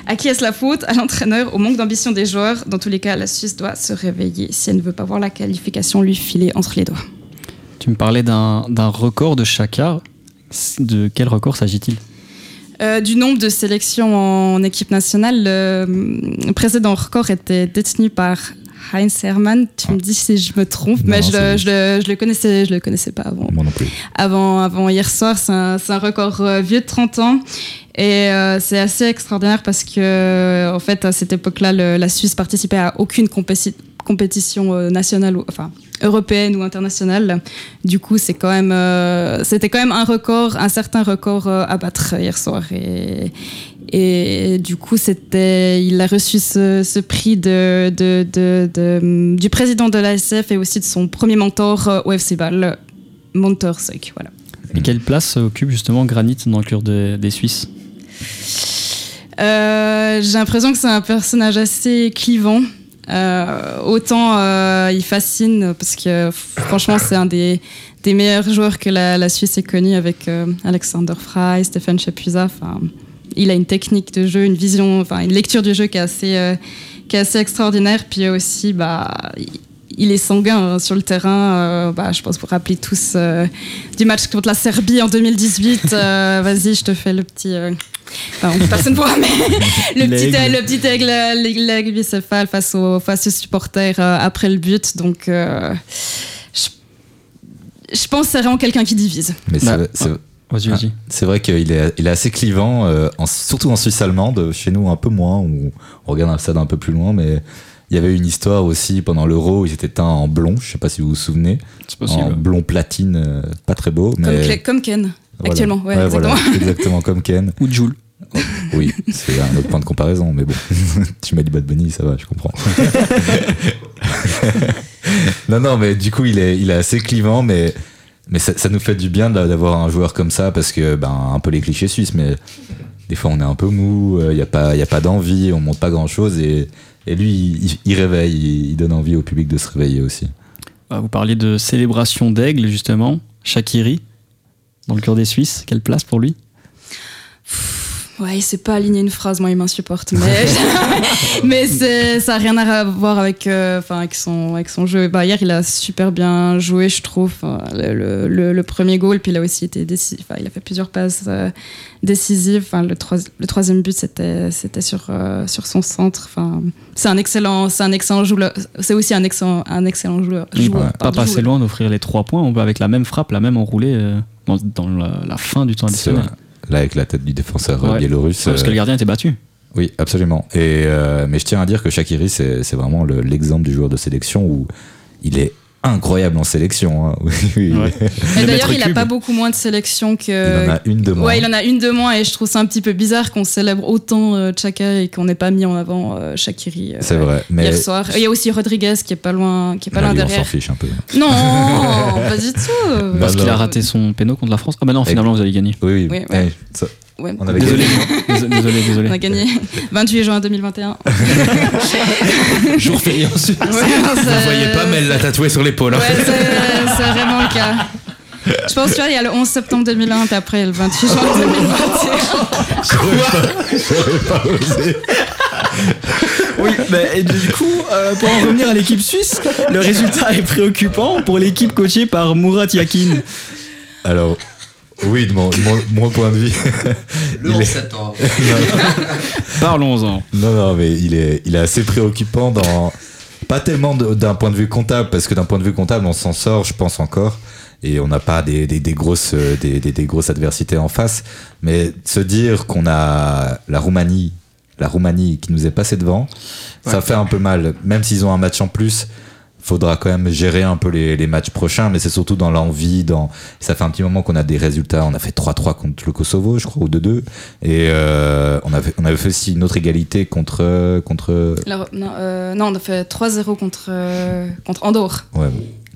À qui est-ce la faute? À l'entraîneur, au manque d'ambition des joueurs. Dans tous les cas, la Suisse doit se réveiller si elle ne veut pas voir la qualification lui filer entre les doigts. Tu me parlais d'un d'un record de Chaka. De quel record s'agit-il? Euh, du nombre de sélections en équipe nationale, le précédent record était détenu par Heinz Hermann. Tu me dis si je me trompe, Non, mais je, le, je, le, je le connaissais, je le connaissais pas avant. Moi non plus. avant, avant hier soir. C'est un, c'est un record euh, vieux de 30 ans. Et euh, c'est assez extraordinaire parce que, en fait, à cette époque-là, la Suisse participait à aucune compéti- compétition euh, nationale, ou, enfin européenne ou internationale. Du coup, c'est quand même, euh, c'était quand même un record, un certain record euh, à battre hier soir. Et, Et du coup, c'était, il a reçu ce, ce prix de, de, de- de- du président de l'ASF et aussi de son premier mentor euh, au FC Bâle, Montersek. Voilà. Et quelle place occupe justement Granit dans le cœur des, des Suisses? Euh, J'ai l'impression que c'est un personnage assez clivant. Euh, autant euh, il fascine parce que franchement c'est un des, des meilleurs joueurs que la, la Suisse ait connu avec euh, Alexander Frey, Stéphane Chapuisat. Enfin, il a une technique de jeu, une vision, enfin une lecture du jeu qui est assez, euh, qui est assez extraordinaire. Puis aussi, bah, il- est sanguin hein, sur le terrain. Euh, bah, je pense que vous vous rappelez tous euh, du match contre la Serbie en 2018. Euh, Vas-y, je te fais le petit. euh, Enfin, personne ne voit, mais le petit, le petit aigle, l'aigle bicéphale face aux, face aux supporters euh, après le but. Donc, euh, je, je pense que c'est vraiment quelqu'un qui divise. Mais c'est Bah, vrai- c'est Vas-y, Ah. vas-y. c'est vrai qu'il est, il est assez clivant, euh, en- surtout en Suisse allemande. Chez nous, un peu moins. où on regarde un stade un peu plus loin, mais il y avait une histoire aussi pendant l'Euro où ils étaient teints en blond. Je sais pas si vous vous souvenez. C'est En blond platine, euh, pas très beau. Comme, Mais Cle- comme Ken, voilà. actuellement. Ouais, Ouais, exactement. voilà, exactement comme Ken. Ou Joule. Oui, c'est un autre point de comparaison, mais bon. tu m'as dit Bad Bunny, ça va, je comprends. non, non, mais du coup, il est, il est assez clivant, mais, mais ça, ça nous fait du bien d'a- d'avoir un joueur comme ça, parce que, ben, un peu les clichés suisses, mais des fois, on est un peu mou, il n'y a pas, y a pas d'envie, on montre pas grand chose, et, et lui, il, il réveille, il, il donne envie au public de se réveiller aussi. Ah, Vous parliez de célébration d'aigle, justement. Shakiri, dans le cœur des Suisses. Quelle place pour lui? Ouais, il sait pas aligner une phrase, moi il m'insupporte. Mais, mais ça n'a rien à voir avec, euh, enfin, avec, son, avec son jeu. Bah, hier, il a super bien joué, je trouve. Enfin, Le, le- le- le premier goal, puis il a aussi été décisif. Enfin, il a fait plusieurs passes euh, décisives. Enfin, le, troi- le troisième but, c'était c'était sur, euh, sur son centre. Enfin, c'est un excellent, c'est un excellent joueur. C'est aussi un excellent, un excellent joueur. Joueur, Pas pardon, passer joueur. loin d'offrir les trois points. On peut avec la même frappe, la même enroulée euh, dans, dans la, la fin du temps additionnel. Là, avec la tête du défenseur euh, Ouais. biélorusse. Ouais, parce que euh, le gardien était battu. Oui, absolument. Et euh, mais je tiens à dire que Shakiri, c'est vraiment le- l'exemple du joueur de sélection où il est incroyable en sélection. hein. Oui, oui. Ouais. D'ailleurs, il a pas beaucoup moins de sélections que. Il en a une de moins. Ouais, il en a une de moins et je trouve ça un petit peu bizarre qu'on célèbre autant euh, Chaka et qu'on n'ait pas mis en avant euh, Shakiri euh, C'est vrai. Mais hier soir. Et Il y a aussi Rodriguez qui est pas loin, qui est pas loin lui, on s'en derrière. fiche un peu. Non, pas du tout. Parce qu'il a raté son péno contre la France. Ah bah non, finalement, vous avez gagné. Oui, oui. Oui, ouais. Eh, ça- Ouais. on avait Désolé, gagné. désolé, désolé. On a gagné 28 juin 2021. Jour férié en Suisse. Ouais, Vous c'est- voyez pas, mais elle l'a tatoué sur l'épaule. hein. Ouais, c'est vraiment le cas. Je pense qu'il y a le 11 septembre 2001, puis après le 28 juin 2021. Oui, mais et du coup, euh, pour en revenir à l'équipe suisse, le résultat est préoccupant pour l'équipe coachée par Murat Yakin. Alors, oui, de mon, mon, mon point de vue. Le il 11 est- septembre. Parlons-en. Non, non, mais il est, il est assez préoccupant dans. Pas tellement de- d'un point de vue comptable, parce que d'un point de vue comptable, on s'en sort, je pense encore. Et on n'a pas des, des, des grosses, des, des, des grosses adversités en face. Mais se dire qu'on a la Roumanie, la Roumanie qui nous est passée devant, ça fait un peu mal. Même s'ils ont un match en plus, faudra quand même gérer un peu les, les matchs prochains, mais c'est surtout dans l'envie. Dans... Ça fait un petit moment qu'on a des résultats. On a fait 3-3 contre le Kosovo, je crois, ou 2-2. Et euh, on, avait, on avait fait aussi une autre égalité contre. contre... Alors, non, euh, non, on a fait 3-0 contre, euh, contre Andorre. Ouais,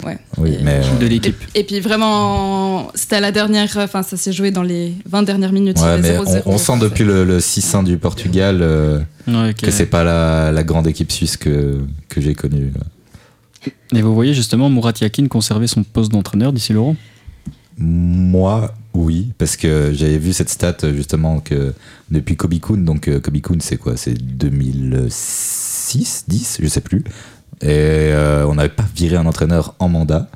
Ouais. oui, Et- mais. De Et, l'équipe. et puis vraiment, c'était à la dernière, enfin ça s'est joué dans les 20 dernières minutes. Ouais, mais 0-0. on, on sent depuis le, le 6-1 du Portugal euh, Ouais, ok. que c'est pas la, la grande équipe suisse que, que j'ai connue. Et vous voyez justement Murat Yakin conserver son poste d'entraîneur d'ici l'Euro Moi, oui, parce que j'avais vu cette stat justement que depuis Kobe Kun, donc euh, Kobe Kun c'est quoi? C'est 2006, 10, je sais plus. Et euh, on n'avait pas viré un entraîneur en mandat,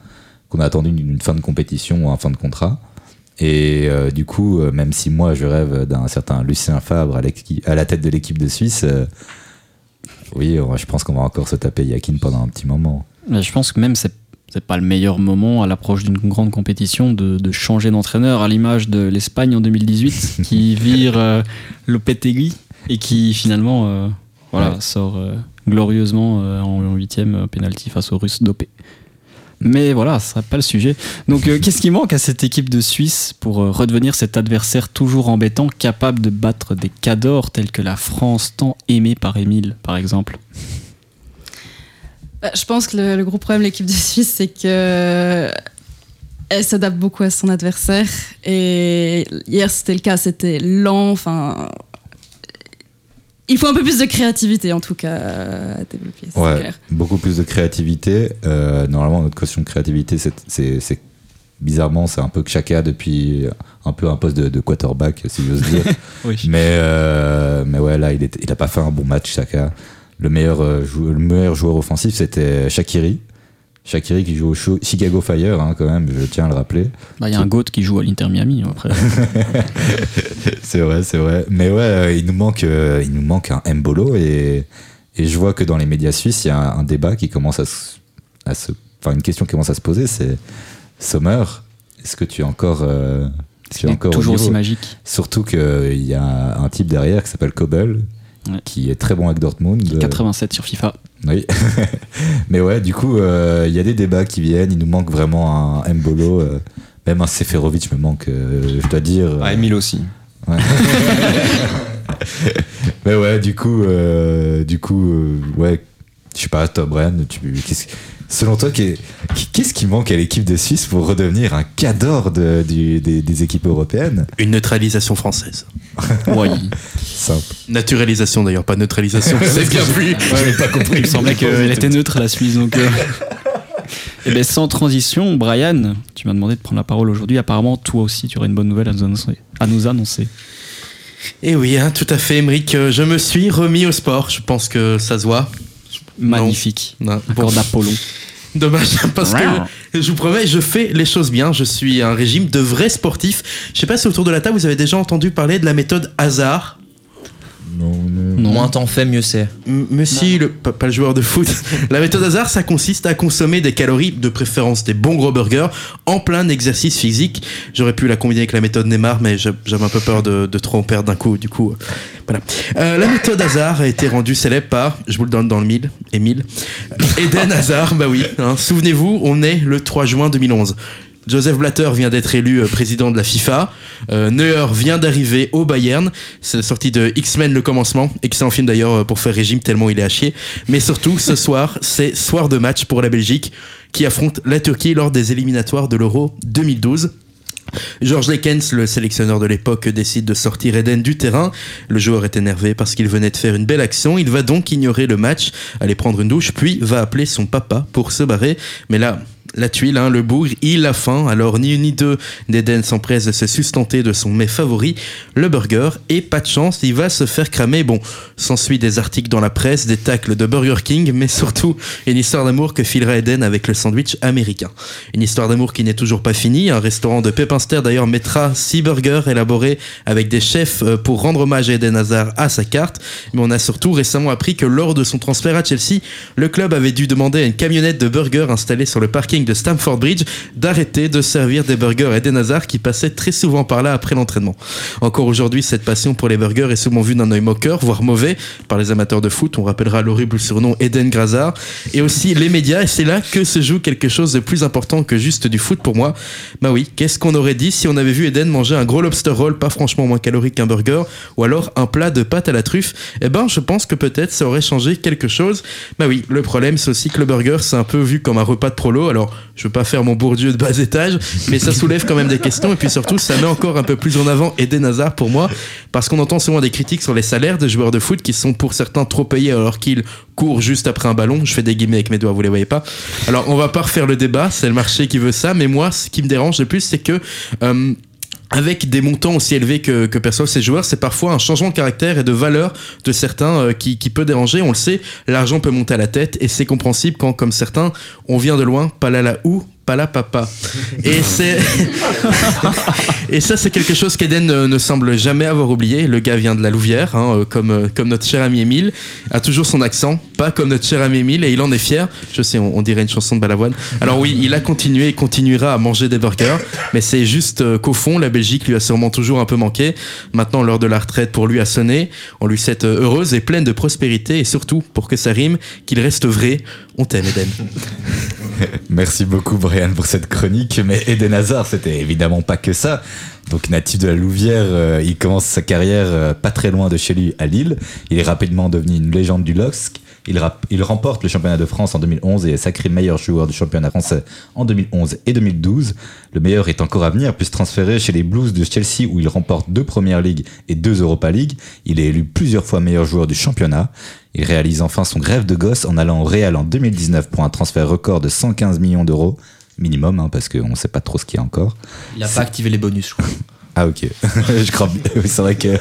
qu'on a attendu une, fin de compétition ou un fin de contrat. Et euh, du coup, même si moi je rêve d'un certain Lucien Fabre à, la tête de l'équipe de Suisse, oui, je pense qu'on va encore se taper Yakin pendant un petit moment. Mais Je pense que même c'est c'est pas le meilleur moment à l'approche d'une grande compétition de, de changer d'entraîneur à l'image de l'Espagne en 2018 qui vire euh, Lopetegui et qui finalement euh, voilà, Ouais. sort euh, glorieusement euh, en huitième penalty face aux Russes dopés. Mais voilà, ce sera pas le sujet. Donc, qu'est-ce qui manque à cette équipe de Suisse pour redevenir cet adversaire toujours embêtant, capable de battre des cadors tels que la France, tant aimée par Émile, par exemple? Bah, Je pense que le, le gros problème de l'équipe de Suisse, c'est que elle s'adapte beaucoup à son adversaire. Et hier, c'était le cas, c'était lent. Enfin, il faut un peu plus de créativité, en tout cas, à développer. Ouais, clair. beaucoup plus de créativité. Euh, normalement, notre caution de créativité, c'est- c'est c'est- bizarrement, c'est un peu que Chaka depuis un peu un poste de, de quarterback, si j'ose dire. Oui. mais, euh, mais ouais, là, il, est, il a pas fait un bon match, Chaka. Le meilleur, euh, jou- le meilleur joueur offensif, c'était Shakiri. Shakiri qui joue au Chicago Fire, hein, quand même, je tiens à le rappeler. Bah, Il y a un GOAT qui joue à l'Inter Miami. Après. c'est vrai, c'est vrai. Mais ouais, euh, il nous manque, euh, il nous manque un Mbolo et, et je vois que dans les médias suisses, il y a un, débat qui commence à se, à se- enfin une question qui commence à se poser, c'est Sommer, est-ce que tu es encore, euh, tu es encore toujours aussi magique. Surtout qu'il y a un type derrière qui s'appelle Kobel, Ouais. qui est très bon avec Dortmund. Euh, 87 sur FIFA. Oui. Mais ouais, du coup, euh, il y a des débats qui viennent. Il nous manque vraiment un Mbolo. euh, même un Seferovic me manque, euh, je dois dire. Ah, Emile aussi. Ouais. Mais ouais, du coup, euh, du coup, euh, ouais, je sais pas, Tom Bren, tu, qu'est-ce- selon toi, qu'est- qu'est-ce qui manque à l'équipe de Suisse pour redevenir un de- du- des, des équipes européennes? Une neutralisation française. Ouais. Simple. Naturalisation d'ailleurs, pas neutralisation. c'est bien plus. Ouais, pas compris. Il me semblait qu'elle était neutre la Suisse. Donc, euh. Eh ben, sans transition, Brian, tu m'as demandé de prendre la parole aujourd'hui. Apparemment, toi aussi, tu aurais une bonne nouvelle à nous annoncer. À nous annoncer. Et oui, hein, tout à fait, Emmerich. euh, Je me suis remis au sport. Je pense que ça se voit. Magnifique. Non. D'Apollon. Dommage, parce que je vous promets, je fais les choses bien. Je suis un régime de vrai sportif. Je sais pas si autour de la table vous avez déjà entendu parler de la méthode hasard. Non, non. Non. Moins t'en fais, mieux c'est. M- Monsieur, le, pas, pas le joueur de foot. La méthode hasard, ça consiste à consommer des calories, de préférence des bons gros burgers, en plein exercice physique. J'aurais pu la combiner avec la méthode Neymar, mais j'a- j'avais un peu peur de, de trop en perdre d'un coup. Du coup, euh, voilà. Euh, la méthode hasard a été rendue célèbre par, je vous le donne dans le mille, Émile, Eden Hazard. Bah oui, hein, souvenez-vous, on est le 3 juin 2011. Joseph Blatter vient d'être élu euh, président de la FIFA. Euh, Neuer vient d'arriver au Bayern. C'est la sortie de X-Men le commencement. Excellent film d'ailleurs euh, pour faire régime tellement il est à chier. Mais surtout, ce soir, c'est soir de match pour la Belgique qui affronte la Turquie lors des éliminatoires de l'Euro 2012. George Lekens, le sélectionneur de l'époque, décide de sortir Eden du terrain. Le joueur est énervé parce qu'il venait de faire une belle action. Il va donc ignorer le match, aller prendre une douche, puis va appeler son papa pour se barrer. Mais là, la tuile, hein, le bougre, il a faim. Alors ni une ni deux, d'Eden s'empresse de se sustenter de son mets favori, le burger. Et pas de chance, il va se faire cramer. Bon, s'ensuit des articles dans la presse, des tacles de Burger King, mais surtout une histoire d'amour que filera Eden avec le sandwich américain. Une histoire d'amour qui n'est toujours pas finie. Un restaurant de Pepinster d'ailleurs mettra six burgers élaborés avec des chefs euh, pour rendre hommage à Eden Hazard à sa carte. Mais on a surtout récemment appris que lors de son transfert à Chelsea, le club avait dû demander à une camionnette de burgers installée sur le parking de Stamford Bridge d'arrêter de servir des burgers à Eden Hazard qui passait très souvent par là après l'entraînement. Encore aujourd'hui, cette passion pour les burgers est souvent vue d'un œil moqueur, voire mauvais, par les amateurs de foot. On rappellera l'horrible surnom Eden Grazard. Et aussi les médias, et c'est là que se joue quelque chose de plus important que juste du foot pour moi. Bah oui, qu'est-ce qu'on aurait dit si on avait vu Eden manger un gros lobster roll, pas franchement moins calorique qu'un burger, ou alors un plat de pâtes à la truffe? Eh ben, je pense que peut-être ça aurait changé quelque chose. Bah oui, le problème, c'est aussi que le burger, c'est un peu vu comme un repas de prolo. Alors, je veux pas faire mon bourdieu de bas étage, mais ça soulève quand même des questions, et puis surtout, ça met encore un peu plus en avant Eden Hazard pour moi, parce qu'on entend souvent des critiques sur les salaires des joueurs de foot qui sont pour certains trop payés alors qu'ils courent juste après un ballon. Je fais des guillemets avec mes doigts, vous les voyez pas. Alors, on va pas refaire le débat, c'est le marché qui veut ça, mais moi, ce qui me dérange le plus, c'est que euh, avec des montants aussi élevés que, que perçoivent ces joueurs, c'est parfois un changement de caractère et de valeur de certains euh, qui, qui peut déranger. On le sait, l'argent peut monter à la tête et c'est compréhensible quand, comme certains, on vient de loin, pas là là où, pas là papa. Et c'est et ça c'est quelque chose qu'Eden ne, ne semble jamais avoir oublié. Le gars vient de la Louvière, hein, euh, comme euh, comme notre cher ami Émile, a toujours son accent, pas comme notre cher ami Émile et il en est fier. Je sais, on, on dirait une chanson de Balavoine. Alors oui, il a continué et continuera à manger des burgers, mais c'est juste euh, qu'au fond, la Belgique lui a sûrement toujours un peu manqué. Maintenant, l'heure de la retraite pour lui a sonné. On lui souhaite heureuse et pleine de prospérité et surtout, pour que ça rime, qu'il reste vrai. On t'aime, Eden. Merci beaucoup Brian pour cette chronique, mais Eden Hazard c'était évidemment pas que ça. Donc natif de la Louvière, euh, il commence sa carrière euh, pas très loin de chez lui à Lille. Il est rapidement devenu une légende du LOSC. Il, il remporte le championnat de France en 2011 et est sacré meilleur joueur du championnat français en 2011 et 2012. Le meilleur est encore à venir, puis transféré chez les Blues de Chelsea où il remporte deux Premières Ligues et deux Europa League. Il est élu plusieurs fois meilleur joueur du championnat. Il réalise enfin son rêve de gosse en allant au Real en 2019 pour un transfert record de 115 millions d'euros. Minimum, hein, parce qu'on ne sait pas trop ce qu'il y a encore. Il a pas activé les bonus, je crois. Ah ok, je crois bien. Oui, c'est vrai que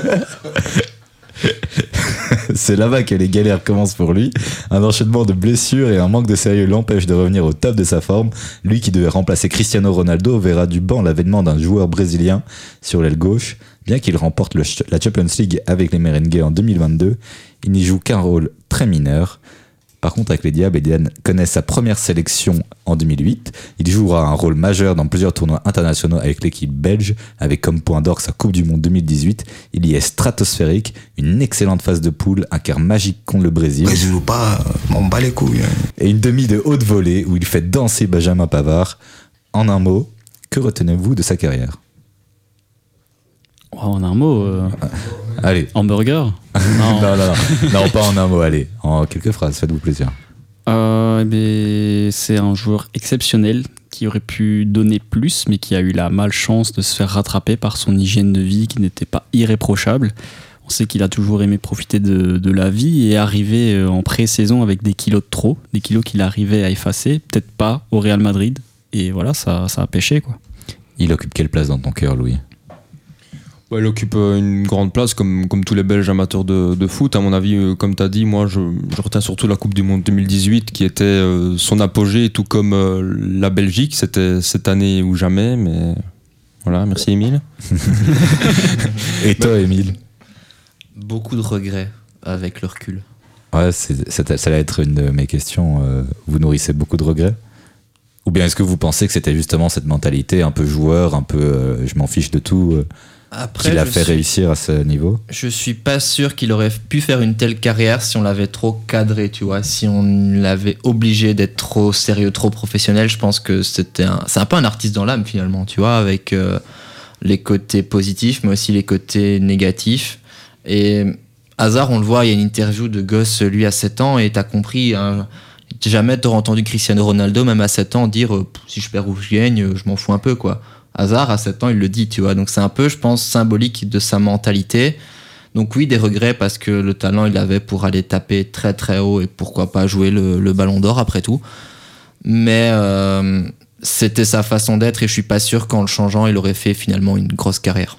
c'est là-bas que les galères commencent pour lui. Un enchaînement de blessures et un manque de sérieux l'empêche de revenir au top de sa forme. Lui qui devait remplacer Cristiano Ronaldo verra du banc l'avènement d'un joueur brésilien sur l'aile gauche. Bien qu'il remporte le la Champions League avec les Merengues en 2022, il n'y joue qu'un rôle très mineur. Par contre, avec les Diables, Eden connaît sa première sélection en 2008. Il jouera un rôle majeur dans plusieurs tournois internationaux avec l'équipe belge, avec comme point d'or sa Coupe du Monde 2018. Il y est stratosphérique, une excellente phase de poule, un quart magique contre le Brésil Brésil ou pas, euh, m'en bats les couilles. hein. et une demi de haute volée où il fait danser Benjamin Pavard. En un mot, que retenez-vous de sa carrière? Oh, en un mot, euh, Allez, hamburger non, non, non, non, pas en un mot, allez, en quelques phrases, faites-vous plaisir. Euh, eh c'est un joueur exceptionnel qui aurait pu donner plus, mais qui a eu la malchance de se faire rattraper par son hygiène de vie qui n'était pas irréprochable. On sait qu'il a toujours aimé profiter de, de la vie et arriver euh, en pré-saison avec des kilos de trop, des kilos qu'il arrivait à effacer, peut-être pas au Real Madrid. Et voilà, ça, ça a pêché quoi. Il occupe quelle place dans ton cœur, Louis? Il occupe euh, une grande place comme, comme tous les Belges amateurs de, de foot. À mon avis, euh, comme tu as dit, moi je, je retiens surtout la Coupe du Monde 2018 qui était euh, son apogée, tout comme euh, la Belgique. C'était cette année ou jamais, mais voilà, merci Émile. Et toi, Émile? Beaucoup de regrets avec le recul. Ouais, ça allait être une de mes questions. Vous nourrissez beaucoup de regrets? Ou bien est-ce que vous pensez que c'était justement cette mentalité un peu joueur, un peu euh, je m'en fiche de tout, euh, Après, qui l'a fait suis- réussir à ce niveau Je suis pas sûr qu'il aurait pu faire une telle carrière si on l'avait trop cadré, tu vois. Si on l'avait obligé d'être trop sérieux, trop professionnel, je pense que c'était un, c'est un peu un artiste dans l'âme finalement, tu vois, avec euh, les côtés positifs, mais aussi les côtés négatifs. Et hasard, on le voit, il y a une interview de gosse, lui à 7 ans, et t'as compris. hein, jamais t'aurais entendu Cristiano Ronaldo, même à 7 ans, dire euh, si je perds ou je gagne, euh, je m'en fous un peu, quoi. Hazard, à 7 ans, il le dit, tu vois. Donc c'est un peu, je pense, symbolique de sa mentalité. Donc oui, des regrets parce que le talent, il avait pour aller taper très très haut et pourquoi pas jouer le, ballon d'or après tout. Mais euh, c'était sa façon d'être et je suis pas sûr qu'en le changeant, il aurait fait finalement une grosse carrière.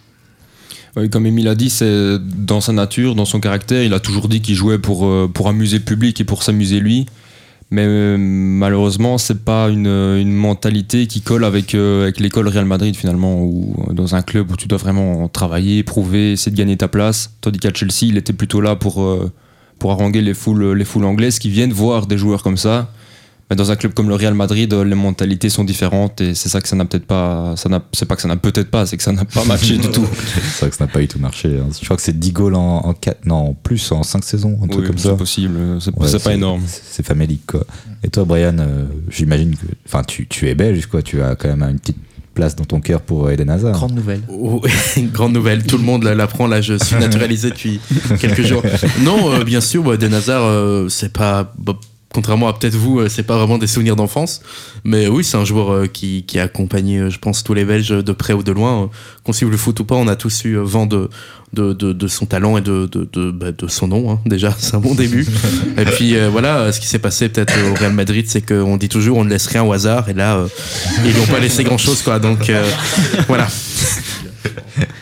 Ouais, comme Émile a dit, c'est dans sa nature, dans son caractère. Il a toujours dit qu'il jouait pour, euh, pour amuser le public et pour s'amuser lui. Mais euh, malheureusement, c'est pas une, une mentalité qui colle avec, euh, l'école Real Madrid finalement, ou dans un club où tu dois vraiment travailler, prouver, essayer de gagner ta place. Tandis qu'à Chelsea, il était plutôt là pour, euh, pour haranguer les foules, les foules anglaises qui viennent voir des joueurs comme ça. Mais dans un club comme le Real Madrid, euh, les mentalités sont différentes et c'est ça que ça n'a peut-être pas. Ça n'a- c'est pas que ça n'a peut-être pas, c'est que ça n'a pas matché du tout. C'est vrai que ça n'a pas du tout marché. hein. Je crois que c'est 10 goals en, en 4, non, en plus, en 5 saisons, un truc comme c'est ça. possible, c'est Ouais, c'est pas énorme. C'est c'est famélique, quoi. Et toi, Brian, euh, j'imagine que. Enfin, tu, tu es belge, quoi. Tu as quand même une petite place dans ton cœur pour Eden Hazard. Grande nouvelle. Oh, grande nouvelle, tout le monde l'apprend, là je suis naturalisé depuis quelques jours. Non, euh, bien sûr, Eden Hazard, euh, c'est pas... bah, contrairement à peut-être vous, euh, c'est pas vraiment des souvenirs d'enfance. Mais oui, c'est un joueur euh, qui, qui a accompagné, euh, je pense, tous les Belges de près ou de loin. Qu'on suive le foot ou pas, on a tous eu vent de, de, de, de son talent et de, de, de, bah, de son nom. hein. Déjà, c'est un bon début. et puis euh, voilà, ce qui s'est passé peut-être au Real Madrid, c'est qu'on dit toujours on ne laisse rien au hasard. Et là, euh, ils n'ont pas laissé grand-chose, quoi. Donc euh, voilà.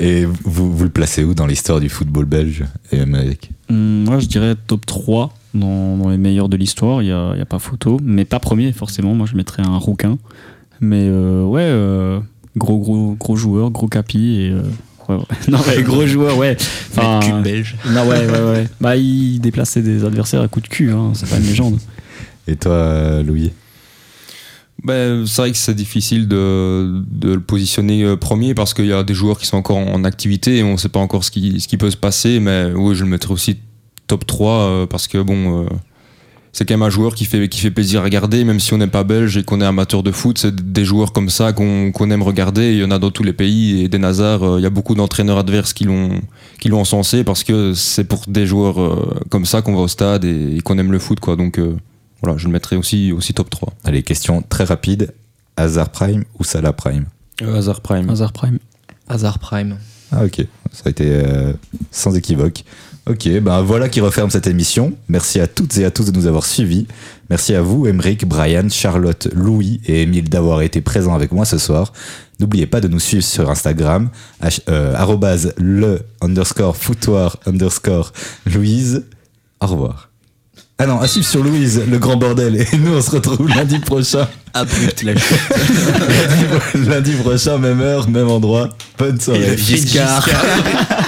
Et vous, vous le placez où dans l'histoire du football belge et américain? Hum, moi, je dirais top 3 dans, dans les meilleurs de l'histoire. Il n'y a, il y a pas photo. Mais pas premier, forcément. Moi, je mettrais un rouquin. Mais euh, ouais, euh, gros, gros, gros joueur, gros capi. Et, euh, ouais, ouais. Non, ouais, gros joueur, ouais. Enfin, Cul belge. non, ouais, ouais, ouais. Bah, il déplaçait des adversaires à coups de cul. Hein. C'est pas une légende. Et toi, Louis? Ben, c'est vrai que c'est difficile de, de le positionner premier parce qu'il y a des joueurs qui sont encore en activité et on ne sait pas encore ce qui, ce qui peut se passer. Mais oui, je le mettrai aussi top 3 euh, parce que bon, euh, c'est quand même un joueur qui fait, qui fait plaisir à regarder, même si on n'est pas belge et qu'on est amateur de foot, c'est des joueurs comme ça qu'on qu'on aime regarder. Il y en a dans tous les pays et des Nazars, euh, il y a beaucoup d'entraîneurs adverses qui l'ont qui l'ont encensé parce que c'est pour des joueurs euh, comme ça qu'on va au stade et, et qu'on aime le foot. Quoi. Donc euh, voilà, je le mettrai aussi, aussi top 3. Allez, question très rapide. Hazard Prime ou Salah Prime? Euh, Hazard Prime. Hazard Prime. Hazard Prime. Ah ok, ça a été euh, sans équivoque. Ok, ben voilà qui referme cette émission. Merci à toutes et à tous de nous avoir suivis. Merci à vous, Emeric, Brian, Charlotte, Louis et Emile d'avoir été présents avec moi ce soir. N'oubliez pas de nous suivre sur Instagram, euh, le underscore foutoir underscore Louise. Au revoir. Ah non, à suivre sur Louise, le grand bordel. Et nous, on se retrouve lundi prochain. Abrupt la lundi, lundi prochain, même heure, même endroit. Bonne soirée. Giscard.